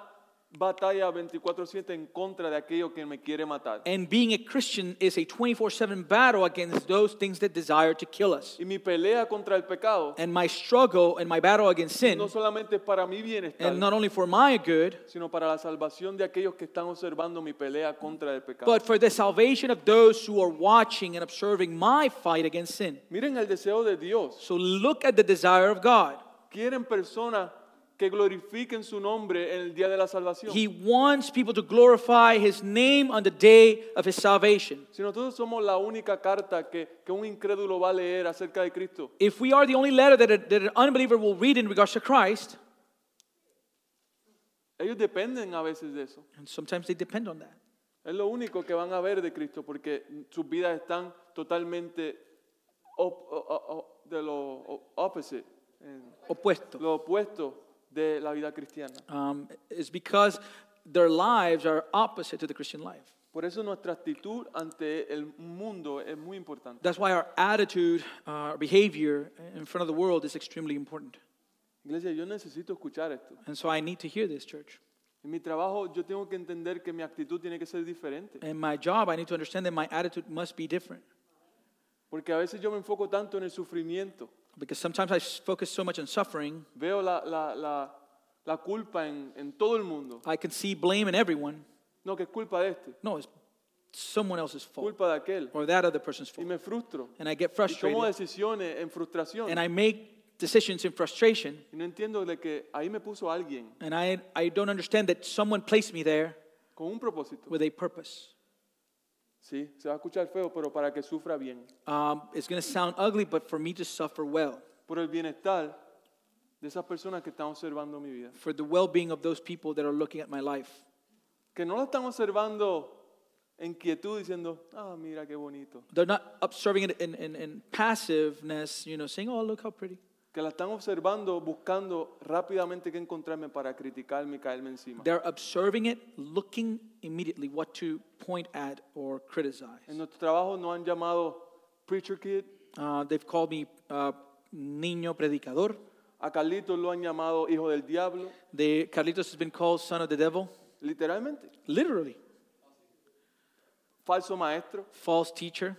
batalla 24/7 en contra de aquello que me quiere matar. And being a Christian is a 24 7 battle against those things that desire to kill us. Y mi pelea contra el pecado And my struggle and my battle against sin, no solamente es para mi bienestar, and not only for my good, sino para la salvación de aquellos que están observando mi pelea contra el pecado. but for the salvation of those who are watching and observing my fight against sin. Miren el deseo de Dios. So look at the desire of God. Quieren personas que glorifiquen su nombre en el día de la salvación. He wants people to glorify His name on the day of His salvation. Si nosotros somos la única carta que, que un incrédulo va a leer acerca de Cristo, If we are the only letter that, a, that an unbeliever will read in regards to Christ, ellos dependen a veces de eso. and sometimes they depend on that. Es lo único que van a ver de Cristo porque sus vidas están totalmente op- o- o- o- de lo o- opposite, Opuesto. lo opuesto de la vida cristiana. Um, is because their lives are opposite to the Christian life. Por eso nuestra actitud ante el mundo es muy importante. That's why our attitude, our behavior in front of the world is extremely important. Iglesia, yo necesito escuchar esto. And so I need to hear this, church. En mi trabajo yo tengo que entender que mi actitud tiene que ser diferente. In my job, I need to understand that my attitude must be different. Porque a veces yo me enfoco tanto en el sufrimiento. Because sometimes I focus so much on suffering, Veo la, la, la, la culpa en, en todo el mundo. I can see blame in everyone. No, que es culpa de este, No, it's someone else's fault culpa de aquel. or that other person's Y fault. me frustro. And I get Y tomo frustrated decisiones en frustración. and I make decisions in frustration. Y no entiendo de que ahí me puso alguien And I, I don't understand that someone placed me there con un propósito. with a purpose. Sí, se va a escuchar feo, pero para que sufra bien. Um, it's going to sound ugly, but for me to suffer well, Por el bienestar de esas personas que están observando mi vida. for the well being of those people that are looking at my life. Que no la están observando en quietud diciendo, ah, mira qué bonito. They're not observing it in, in, in passiveness, you know, saying, oh, look how pretty. Que la están observando buscando rápidamente qué encontrarme para criticarme y caerme encima. They're observing it, looking immediately what to point at or En criticize. nuestro trabajo nos han llamado preacher kid, Uh, they've called me uh, niño predicador. a Carlitos lo han llamado hijo del diablo, They, Carlitos has been called son of the devil, literalmente. literally. Falso maestro. False teacher.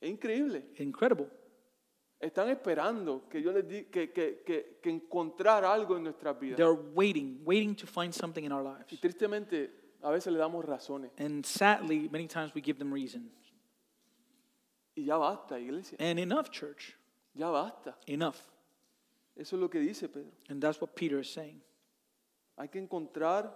Es increíble. Incredible. Están esperando que yo les diga que, que, que, que encontrar algo en nuestras vidas. They're waiting, waiting to find something in our Y lives. tristemente a veces le damos razones. And sadly, many times we give them reasons. Y ya basta, iglesia. And enough, church. Ya basta. Enough. Eso es lo que dice Pedro. And that's what Peter is saying. Hay que encontrar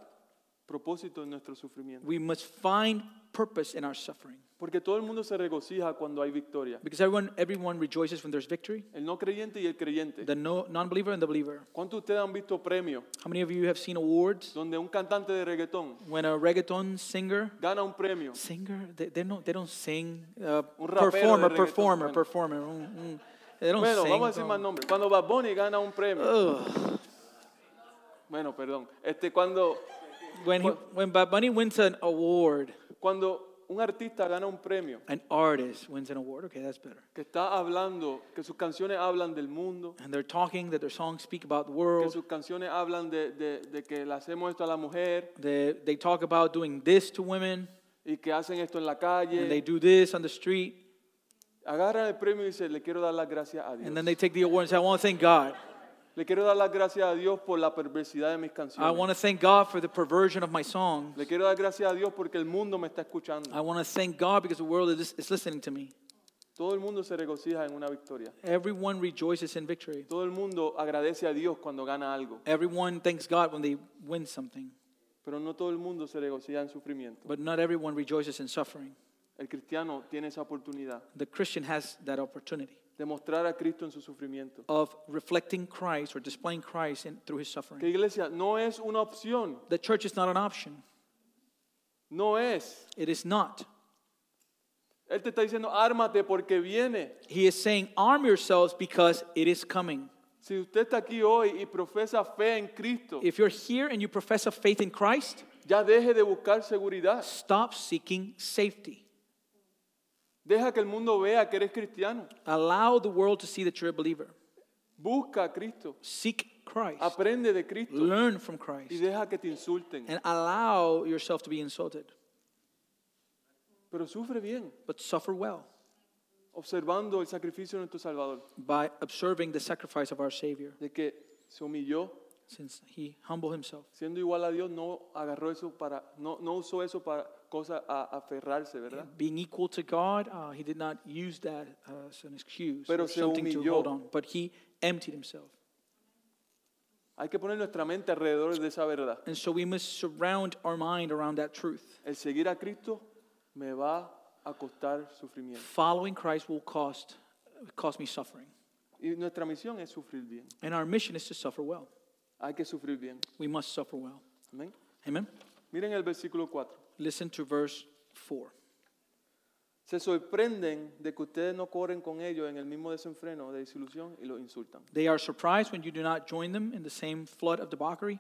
propósito en nuestro sufrimiento. We must find purpose in our suffering. Porque todo el mundo se regocija cuando hay victoria. Because everyone, everyone rejoices when there's victory. El no creyente y el creyente. The no, non-believer and the believer. ¿Cuántos ustedes han visto premios How many of you have seen awards donde un cantante de reggaetón when a reggaeton singer, gana un premio? singer, they, they don't, they don't sing. Uh, Un performer, de performer, bueno. performer. mm, mm. They don't Bueno, sing. vamos a decir más nombres. Cuando Bad Bunny gana un premio, Ugh. Bueno, perdón. Este, cuando, When, he, when Bad Bunny wins an award, cuando un artista gana un premio, an artist wins an award. Okay, that's better. que está hablando, que sus canciones hablan del mundo, And they're talking that their songs speak about the que world. sus canciones hablan de, de- de que le hacemos esto a la mujer They, they talk about doing this to women, y que hacen esto en la and they calle. do this on the street. El premio y dicen, le quiero dar las gracias a Dios. And then they take the award and say, I want to thank God. Le quiero dar las gracias a Dios por la perversidad de mis I canciones. want to thank God for the perversion of my songs. Le quiero dar gracias a Dios porque el mundo me está escuchando. I want to thank God because the world is, is listening to me. Todo el mundo se regocija en una victoria. Everyone rejoices in victory. Todo el mundo agradece a Dios cuando gana algo, Everyone thanks God when they win something. pero no todo el mundo se regocija en sufrimiento. But not everyone rejoices in suffering. El cristiano tiene esa oportunidad The Christian has that opportunity de mostrar a Cristo en su sufrimiento. of reflecting Christ or displaying Christ in, through his Que suffering. iglesia no es una opción, The church is not an option. no es. It is not. Él te está diciendo, ármate porque viene. He is saying, arm yourselves because it is coming. Si usted está aquí hoy y profesa fe en Cristo, If you're here and you profess a faith in Christ, ya deje de buscar seguridad. stop seeking safety. Deja que el mundo vea que eres cristiano. Allow the world to see that you're a believer. Busca a Cristo. Seek Christ. Aprende de Cristo Learn from y Christ. deja que te insulten. And allow yourself to be insulted. Pero sufre bien, But suffer well observando el sacrificio de nuestro Salvador, by observing the sacrifice of our Savior. de que se humilló, Since he humbled himself. siendo igual a Dios, no agarró eso para, no, no usó eso para cosas a aferrarse, ¿verdad? Being equal to God, uh, he did not use that as an excuse Pero or se something to humilló. hold on, but he emptied himself. Hay que poner nuestra mente alrededor de esa verdad. And so we must surround our mind around that truth. El seguir a Cristo me va a costar sufrimiento. Following Christ will cost, cost me suffering. Y nuestra misión es sufrir bien. And our mission is to suffer well. Hay que sufrir bien. We must suffer well. Amén. Amen? Miren el versículo 4. Listen to verse 4. Se sorprenden de que ustedes no corren con ellos en el mismo desenfreno de desilusión y los insultan. They are surprised when you do not join them in the same flood of debauchery,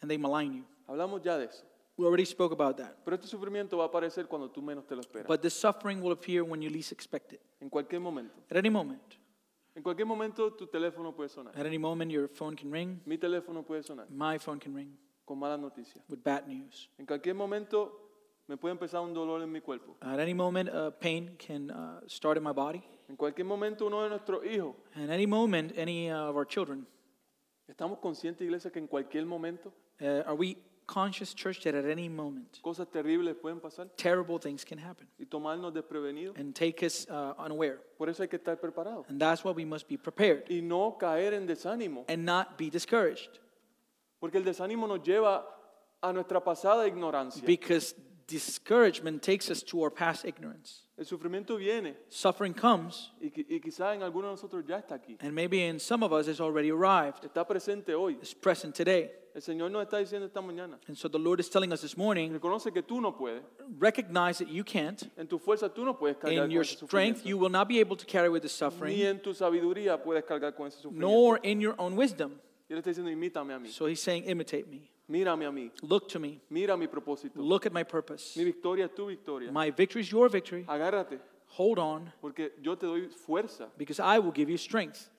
and they malign you. Hablamos ya de eso. We already spoke about that. Pero este sufrimiento va a aparecer cuando tú menos te lo esperas. But this suffering will appear when you least expect it. En cualquier momento. At any moment. En cualquier momento tu teléfono puede sonar. At any moment, your phone can ring, Mi teléfono puede sonar my phone can ring con malas noticias. with bad news. En cualquier momento me puede empezar un dolor en mi cuerpo. At any moment, uh, pain can uh, start in my body. En cualquier momento uno de nuestros hijos. And any moment, any uh, of our children. ¿Estamos conscientes, iglesia, que en cualquier momento Uh, are we conscious, church, that at any moment, cosas terribles pueden pasar terrible things can happen y tomarnos desprevenidos? and take us uh, unaware? Por eso hay que estar preparados And that's why we must be prepared y no caer en desánimo, and not be discouraged porque el desánimo nos lleva a nuestra pasada ignorancia. because discouragement takes us to our past ignorance. El sufrimiento viene Suffering comes, y, qui- y quizás en algunos de nosotros ya está aquí. and maybe in some of us it's already arrived, Está presente hoy. it's present today. El Señor nos está diciendo esta mañana. And so the Lord is telling us this morning Reconoce que tú no puedes. recognize that you can't. En tu fuerza tú no puedes cargar In con your ese strength, sufrimiento. you will not be able to carry with the Ni suffering, en tu sabiduría puedes cargar con ese sufrimiento. nor in your own wisdom. Y él está diciendo, imítame a mí. So he's saying, imitate me. Mírame a mí. Look to me. Mira mi propósito. Look at my purpose. Mi victoria es tu victoria. My victory is your victory. Agárrate, Hold on, porque yo te doy fuerza. because I will give you strength,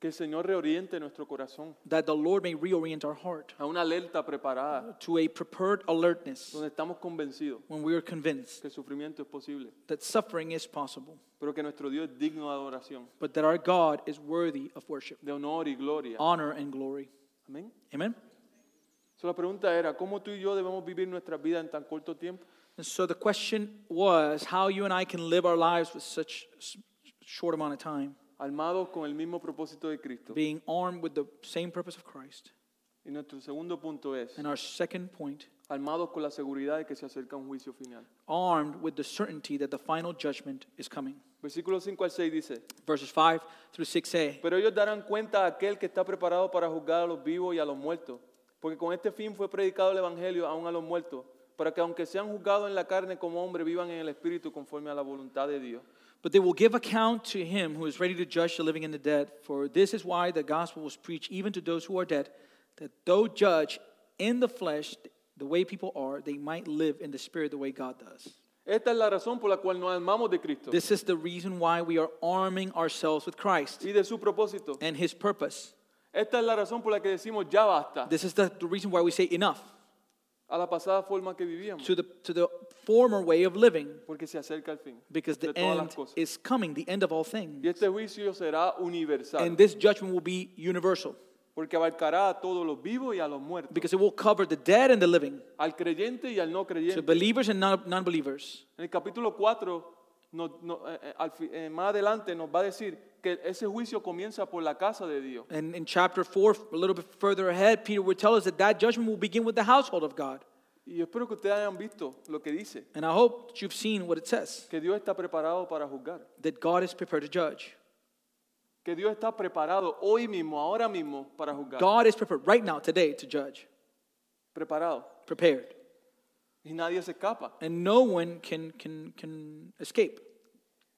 Que el Señor reoriente nuestro corazón that the Lord may reorient our heart a una alerta preparada, to a prepared alertness donde estamos convencidos when we are convinced que el sufrimiento es posible, that suffering is possible, pero que nuestro Dios es digno de adoración, but that our God is worthy of worship, de honor y gloria. honor, and glory. Amén. Amen? So, la pregunta era, ¿cómo tú y yo debemos vivir nuestra vida en tan corto tiempo? And so the question was how you and I can live our lives with such s- short amount of time, Armados con el mismo propósito de Cristo. being armed with the same purpose of Christ. Y nuestro segundo punto es, And our second point, armados con la seguridad de que se acerca un juicio final. armed with the certainty that the final judgment is coming. Versículos 5 al 6 dice, Verses 5 through 6a. Pero ellos darán cuenta a aquel que está preparado para juzgar a los vivos y a los muertos, porque con este fin fue predicado el Evangelio aún a los muertos, para que aunque sean juzgados en la carne como hombres, vivan en el Espíritu conforme a la voluntad de Dios. But they will give account to him who is ready to judge the living and the dead. For this is why the gospel was preached even to those who are dead, that though judge in the flesh, the way people are, they might live in the spirit the way God does. Esta es la razón por la cual nos armamos de Cristo This is the reason why we are arming ourselves with Christ y de su propósito. and His purpose. Esta es la razón por la que decimos ya basta This is the, the reason why we say enough a la pasada forma que vivíamos, to the, to the former way of living porque se acerca el fin because de the todas las end cosas. is coming, the end of all things. Y este juicio será universal, And this judgment will be universal porque abarcará a todos los vivos y a los muertos, because it will cover the dead and the living, al creyente y al no to creyente. believers and non believers. En el capítulo 4, no- no, eh, eh, al fi- eh, más adelante nos va a decir que ese juicio comienza por la casa de Dios. And in chapter 4, a little bit further ahead, Peter would tell us that that judgment will begin with the household of God. Y yo espero que ustedes hayan visto lo que dice, And I hope that you've seen what it says que Dios está preparado para juzgar, that God is prepared to judge. que Dios está preparado hoy mismo, ahora mismo, para juzgar. God is prepared right now, today, to judge. Preparado. Prepared. Y nadie se escapa. And no one can, can, can escape.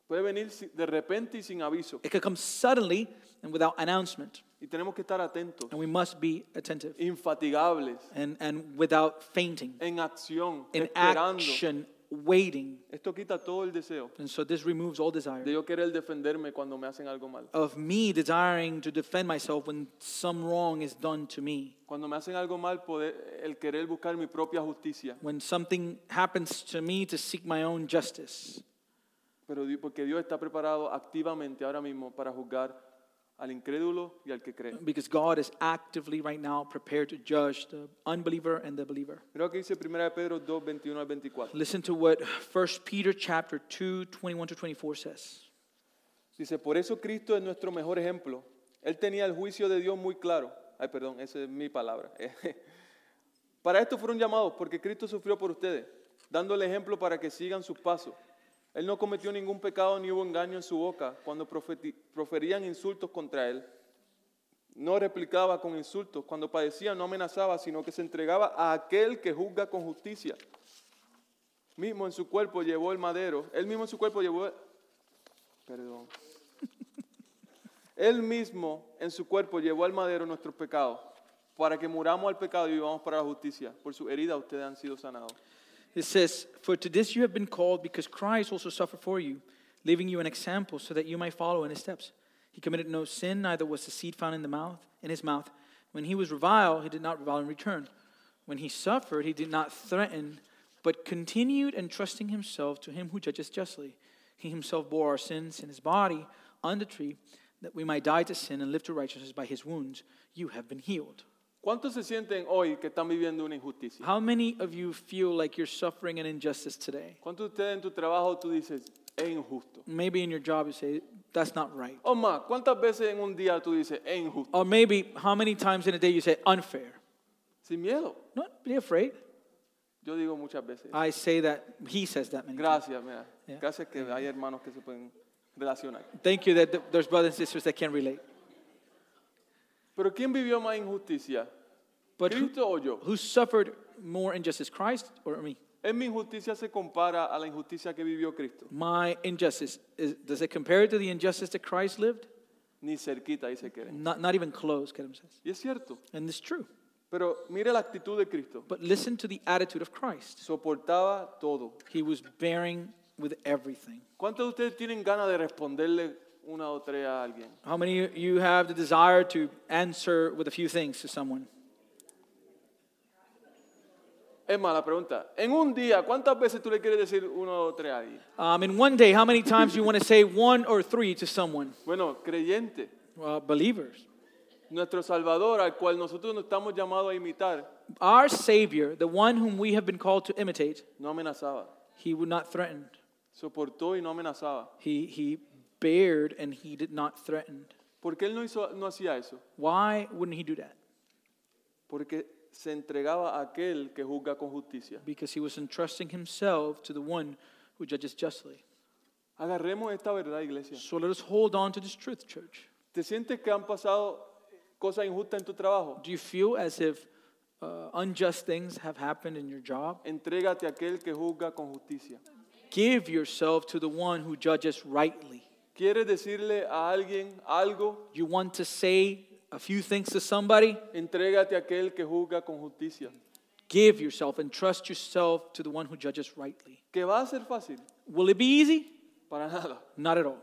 Puede venir si- de repente y sin aviso. It could come suddenly and without announcement. Y tenemos que estar atentos, And we must be attentive infatigables, and, and without fainting, en acción, in esperando. action, waiting. Esto quita todo el deseo And so this removes all desire de yo querer defenderme cuando me hacen algo mal. of me desiring to defend myself when some wrong is done to me. Cuando me hacen algo mal, poder, el querer buscar mi propia justicia. When something happens to me to seek my own justice. Pero Dios- porque Dios está preparado activamente ahora mismo para juzgar al incrédulo y al que cree. Because God is actively right now prepared to judge the unbeliever and the believer. Creo que dice 1 de Pedro 2, 21 al 24. Listen to what 1 Peter chapter 2, 21 to 24 says. Dice, por eso Cristo es nuestro mejor ejemplo. Él tenía el juicio de Dios muy claro. Ay, perdón, esa es mi palabra. Para esto fueron llamados porque Cristo sufrió por ustedes, dándole ejemplo para que sigan sus pasos. Él no cometió ningún pecado ni hubo engaño en su boca cuando proferían insultos contra él. No replicaba con insultos. Cuando padecía no amenazaba, sino que se entregaba a aquel que juzga con justicia. Mismo en su cuerpo llevó el madero. Él mismo en su cuerpo llevó... Perdón. Él mismo en su cuerpo llevó al madero nuestros pecados, para que muramos al pecado y vivamos para la justicia. Por su herida ustedes han sido sanados. It says, For to this you have been called, because Christ also suffered for you, leaving you an example so that you might follow in his steps. He committed no sin, neither was the seed found in the mouth in his mouth. When he was reviled, he did not revile in return. When he suffered, he did not threaten, but continued entrusting himself to him who judges justly. He himself bore our sins in his body on the tree, that we might die to sin and live to righteousness. By his wounds you have been healed. ¿Cuántos se sienten hoy que están viviendo una injusticia? How many of you feel like you're suffering an injustice today? ¿Cuántos de ustedes en tu trabajo tú dices, es injusto? Maybe in your job you say, that's not right. O más, ¿cuántas veces en un día tú dices, es injusto? Or maybe how many times in a day you say, unfair. Sin miedo. Not be afraid. Yo digo muchas veces. I say that, he says that many times. Gracias, mira. Yeah. Gracias que hay hermanos que se pueden relacionar. Thank you that there's brothers and sisters that can relate. Pero ¿quién vivió más injusticia? But who, o yo? who suffered more injustice, Christ or me? ¿En mi injusticia se compara a la injusticia que vivió Cristo? My injustice, is, does it compare to the injustice that Christ lived? Ni cerquita, dice que. Not, not even close, Kedem says. Y es cierto. And it's true. Pero mire la actitud de Cristo. But listen to the attitude of Christ. Soportaba todo. He was bearing with everything. ¿Cuántos de ustedes tienen ganas de responderle una o tres a alguien? How many of you have the desire to answer with a few things to someone? Es más, la pregunta, en un día, ¿cuántas veces tú le quieres decir uno o tres a alguien? Um, in one day, how many times do you want to say one or three to someone? Bueno, creyente, Uh, believers. nuestro Salvador, al cual nosotros nos estamos llamados a imitar, Our Savior, the one whom we have been called to imitate, no amenazaba. he would not threaten. Soportó y no amenazaba. He, he bared and he did not threaten. ¿Por qué él no, hizo, no hacía eso? Why wouldn't he do that? Porque se entregaba a aquel que juzga con justicia. Because he was entrusting himself to the one who judges justly. Agarremos esta verdad, iglesia. So let us hold on to this truth, church. ¿Te sientes que han pasado cosas injustas en tu trabajo? Do you feel as if uh, unjust things have happened in your job? Entrégate a aquel que juzga con justicia. Give yourself to the one who judges rightly. ¿Quieres decirle a alguien algo? You want to say a few things to somebody, entrégate a aquel que juzga con justicia. give yourself and trust yourself to the one who judges rightly. ¿Que va a ser fácil? Will it be easy? Para nada. Not at all.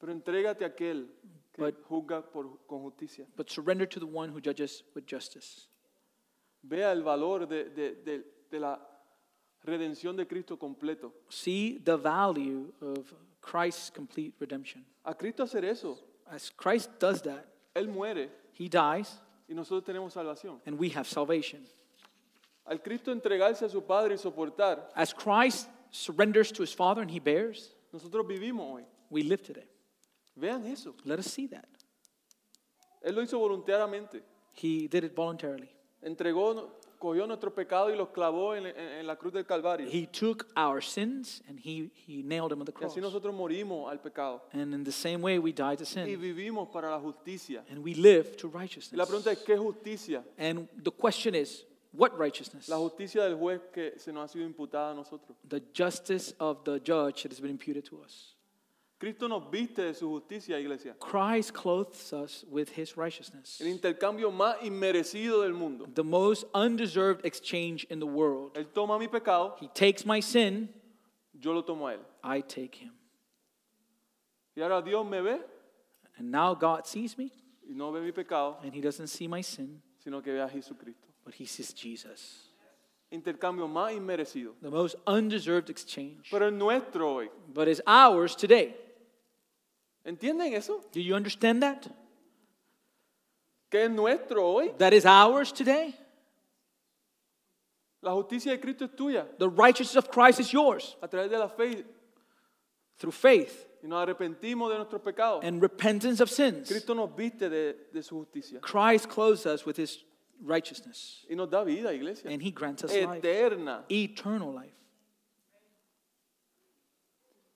Pero entrégate a aquel que But- juzga por, con justicia. But surrender to the one who judges with justice. Vea el valor de, de- de- de la redención de Cristo completo. See the value of Christ's complete redemption. A Cristo hacer eso, As Christ does that, Él muere he dies y nosotros tenemos salvación. and we have salvation. Al Cristo entregarse a su Padre y soportar, As Christ surrenders to his Father and he bears, nosotros vivimos hoy. we live today. Vean eso. Let us see that. Él lo hizo voluntariamente. He did it voluntarily. Entregó, cogió nuestro pecado y los clavó en, en- en la cruz del Calvario. He took our sins and he, he nailed them on the Y cross. así nosotros morimos al pecado. And in the same way, we die to Y sin vivimos para la justicia. and we live to Y la righteousness. pregunta es, ¿qué justicia? And the question is, what righteousness? La justicia del juez que se nos ha sido imputada a nosotros. The justice of the judge that has been imputed to us. Cristo nos viste de su justicia, iglesia. Christ clothes us with his righteousness. El intercambio más inmerecido del mundo. The most undeserved exchange in the world. Él toma mi pecado, He takes my sin, yo lo tomo a él. I take him. Y ahora Dios me ve And now God sees me, y no ve mi pecado, and he doesn't see my sin, sino que ve a Jesucristo. but he sees Jesus. Intercambio más inmerecido. The most undeserved exchange. Pero es nuestro hoy. But it's ours today. ¿Entienden eso? Do you understand that? Que es nuestro hoy. That is ours today. La justicia de Cristo es tuya. The righteousness of Christ is yours A través de la fe through faith y nos arrepentimos de nuestros pecados. and repentance of sins. Cristo nos viste de, de su justicia. Christ clothes us with his righteousness, Y nos da vida, iglesia. and he grants us life, eternal life.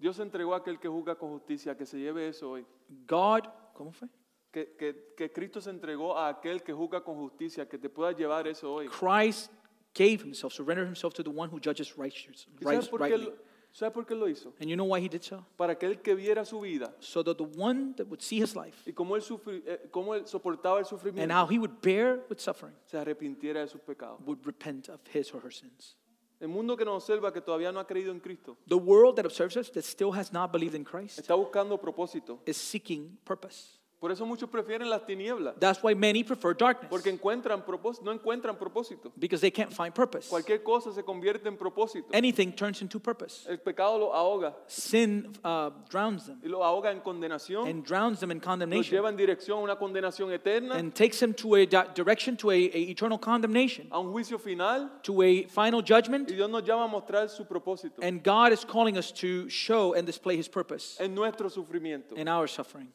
Dios entregó a aquel que juzga con justicia, que se lleve eso hoy. God, ¿cómo fue? Que, que- que Cristo se entregó a aquel que juzga con justicia, que te pueda llevar eso hoy. Christ gave himself, surrendered himself to the one who judges righteous, ¿Y right, ¿Sabes por, qué, rightly. ¿Sabe por qué lo hizo? And you know why he did so? Para aquel que viera su vida So that the one that would see his life y cómo él, sufri- eh, cómo él soportaba el and sufrimiento, how he would bear with suffering se arrepintiera de sus pecados. would repent of his or her sins. El mundo que nos observa, que todavía no ha creído en Cristo, The world that observes us, that still has not believed in Christ, está buscando propósito. is seeking purpose. Por eso muchos prefieren las tinieblas, That's why many prefer darkness, porque encuentran propós- no encuentran propósito. because they can't find purpose. Cualquier cosa se convierte en propósito. Anything turns into purpose. El pecado los ahoga. Sin uh, drowns them. Y los ahoga en condenación, and drowns them in los condemnation. lleva en dirección a una condenación eterna, and takes them to a di- direction to a, a eternal condemnation, a un juicio final, to a final judgment. y Dios nos llama a mostrar su propósito. And God is calling us to show and display His purpose en nuestro sufrimiento, in our suffering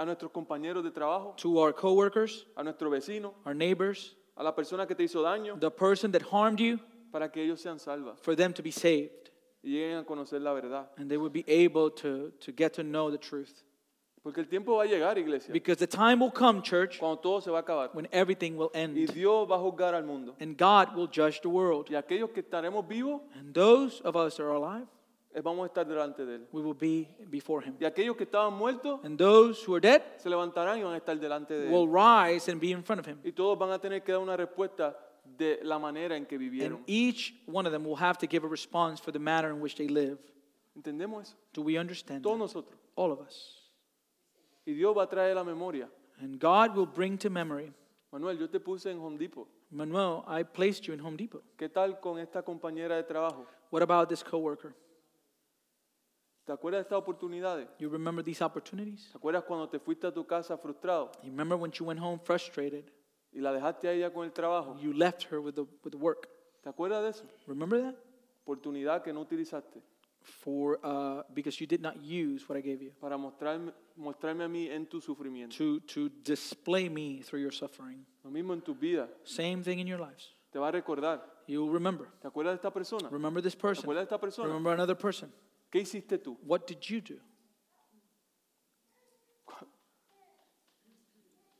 a nuestros compañeros de trabajo, to our coworkers, a nuestro vecino, our neighbors, a la persona que te hizo daño, the person that harmed you, para que ellos sean salvas for them to be saved y lleguen a conocer la verdad. and they would be able to, to get to know the truth. Porque el tiempo va a llegar, iglesia, Because the time will come, church, cuando todo se va a acabar when everything will y end Dios va a juzgar al mundo. and God will judge the world. Y aquellos que estaremos vivos, And those of us that are alive, Eh, vamos a estar delante de Él. we will be before Him. Y aquellos que estaban muertos, And those who are dead se levantarán y van a estar delante de will Él. rise and be in front of Him. Y todos van a tener que dar una respuesta de la manera en que And vivieron. each one of them will have to give a response for the manner in which they live. ¿Entendemos eso? Do we understand? Todos that? nosotros. All of us. Y Dios va a traer la memoria. And God will bring to memory. Manuel, yo te puse en Home Depot. Manuel, I placed you in Home Depot. ¿Qué tal con esta compañera de trabajo? What about this coworker? ¿Te acuerdas de estas oportunidades? You remember these opportunities? ¿Te acuerdas cuando te fuiste a tu casa frustrado You remember when you went home frustrated? y la dejaste a ella con el trabajo? You left her with the, with the work. ¿Te acuerdas de eso? Remember that? Oportunidad que no utilizaste For uh, because you did not use what I gave you para mostrarme, mostrarme a mí en tu sufrimiento. to to display me through your suffering. Lo mismo en tu vida. Same thing in your lives. Te va a recordar. You'll remember. ¿Te acuerdas de esta persona? ¿Te Remember this person. acuerdas de esta persona? Remember another person. ¿Qué hiciste tú? What did you do?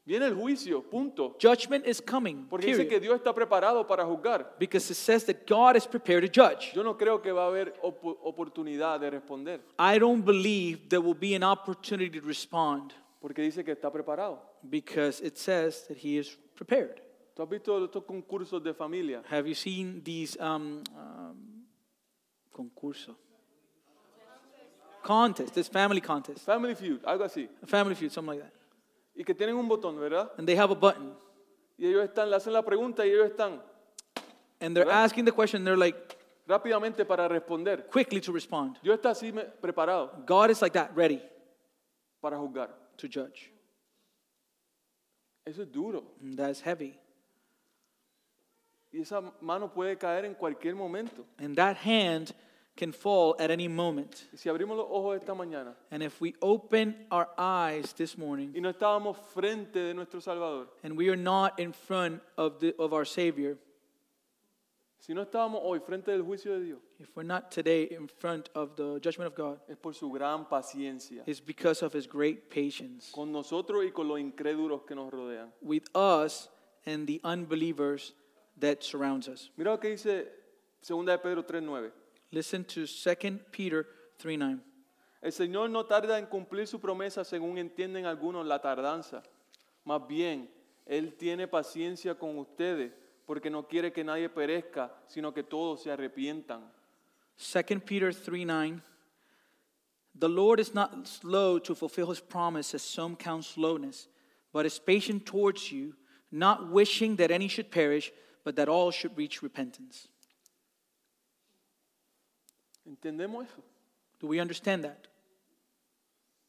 Viene el juicio, punto. Judgment is coming. Porque dice que Period. Dios está preparado para juzgar. Because it says that God is prepared to judge. Yo no creo que va a haber op- oportunidad de responder. I don't believe there will be an opportunity to respond. Porque dice que está preparado. because it says that he is prepared. ¿Tú has visto estos concursos de familia? Have you seen these um, um, concurso? Contest, this family contest, Family Feud, algo así. family feud, something like that. Y que tienen un botón, ¿verdad? And they have a button, Y ellos están, le hacen la pregunta y ellos están and they're ¿Verdad? asking the question. They're like rápidamente para responder. quickly to respond. Yo está así me- preparado God is like that, ready para juzgar. to judge. Eso es duro. Mm, and that's heavy. Y esa mano puede caer en cualquier momento. And that hand can fall at any moment. Y si abrimos los ojos esta mañana And if we open our eyes this morning y no estábamos frente de nuestro Salvador, and we are not in front of, the, of our Savior, si no estábamos hoy frente del juicio de Dios, if we're not today in front of the judgment of God, es por su gran paciencia it's because of His great patience con nosotros y con los incrédulos que nos rodean. with us and the unbelievers that surrounds us. Mira lo que dice 2 de Pedro 3:9. Listen to 2 Peter 3 9. El Señor no tarda en cumplir su promesa según entienden algunos la tardanza. Más bien, Él tiene paciencia con ustedes porque no quiere que nadie perezca, sino que todos se arrepientan. 2 Peter 3 9. The Lord is not slow to fulfill his promise, as some count slowness, but is patient towards you, not wishing that any should perish, but that all should reach repentance. ¿Entendemos eso? Do we understand that?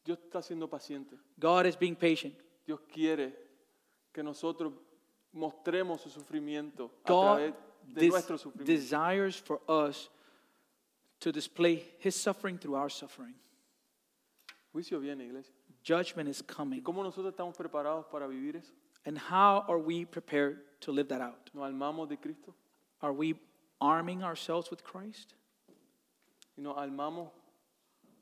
Dios está siendo paciente. God is being patient. Dios quiere que nosotros mostremos su sufrimiento a God través de nuestro sufrimiento. desires for us to display his suffering through our suffering. Juicio viene, iglesia. Judgment is ¿Y coming. cómo nosotros estamos preparados para vivir eso? And how are we prepared to live that out? ¿Nos armamos de Cristo? Are we arming ourselves with Christ? Y nos armamos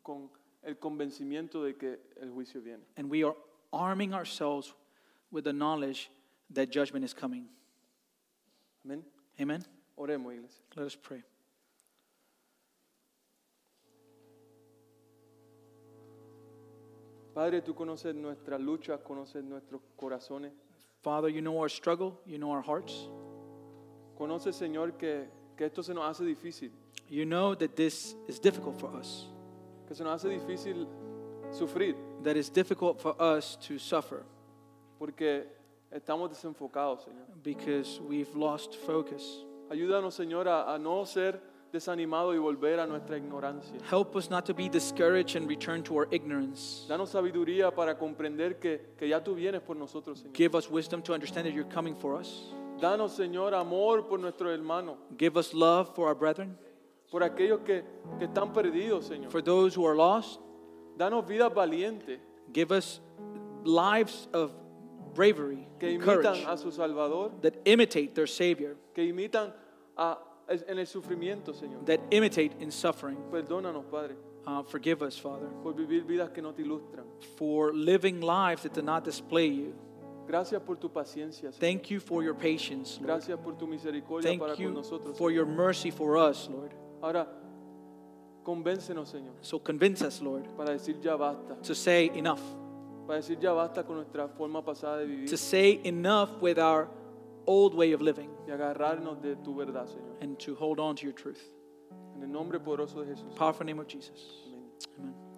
con el convencimiento de que el juicio viene. And we are arming ourselves with the knowledge that judgment is coming. Amén. Amen? Oremos, iglesia. Let us pray. Padre, tú conoces nuestras luchas, conoces nuestros corazones. Father, you know our struggle, you know our hearts. Conoces, Señor, que, que esto se nos hace difícil, You know that this is difficult for us, que se nos hace difícil sufrir, that it's difficult for us to suffer porque estamos desenfocados, Señor. because we've lost focus. Ayúdanos, Señor, a, a no ser desanimados y volver a nuestra ignorancia. Help us not to be discouraged and return to our ignorance. Danos sabiduría para comprender que, que ya tú vienes por nosotros, Señor. Give us wisdom to understand that you're coming for us. Danos, Señor, amor por nuestros hermanos, Give us love for our brethren, por aquellos que, que están perdidos, Señor. for those who are lost. Danos vidas valientes Give us lives of bravery, que and imitan courage, a su Salvador, that imitate their Savior, que imitan a, en el sufrimiento, Señor. that imitate in suffering. Perdónanos, Padre, Uh, forgive us, Father, por vivir vidas que no te ilustran. for living lives that do not display you. Gracias por tu paciencia, Señor. Thank you for your patience, Lord. Gracias por tu misericordia Thank para con you nosotros. for your mercy for us, Lord. Ahora, convéncenos, Señor, So convince us, Lord, para decir ya basta, to say enough, para decir ya basta con nuestra forma pasada de vivir to say enough with our old way of living, y agarrarnos de tu verdad, Señor. and to hold on to your truth. En el nombre poderoso de Jesús. Powerful name of Jesus. Amén. Amen.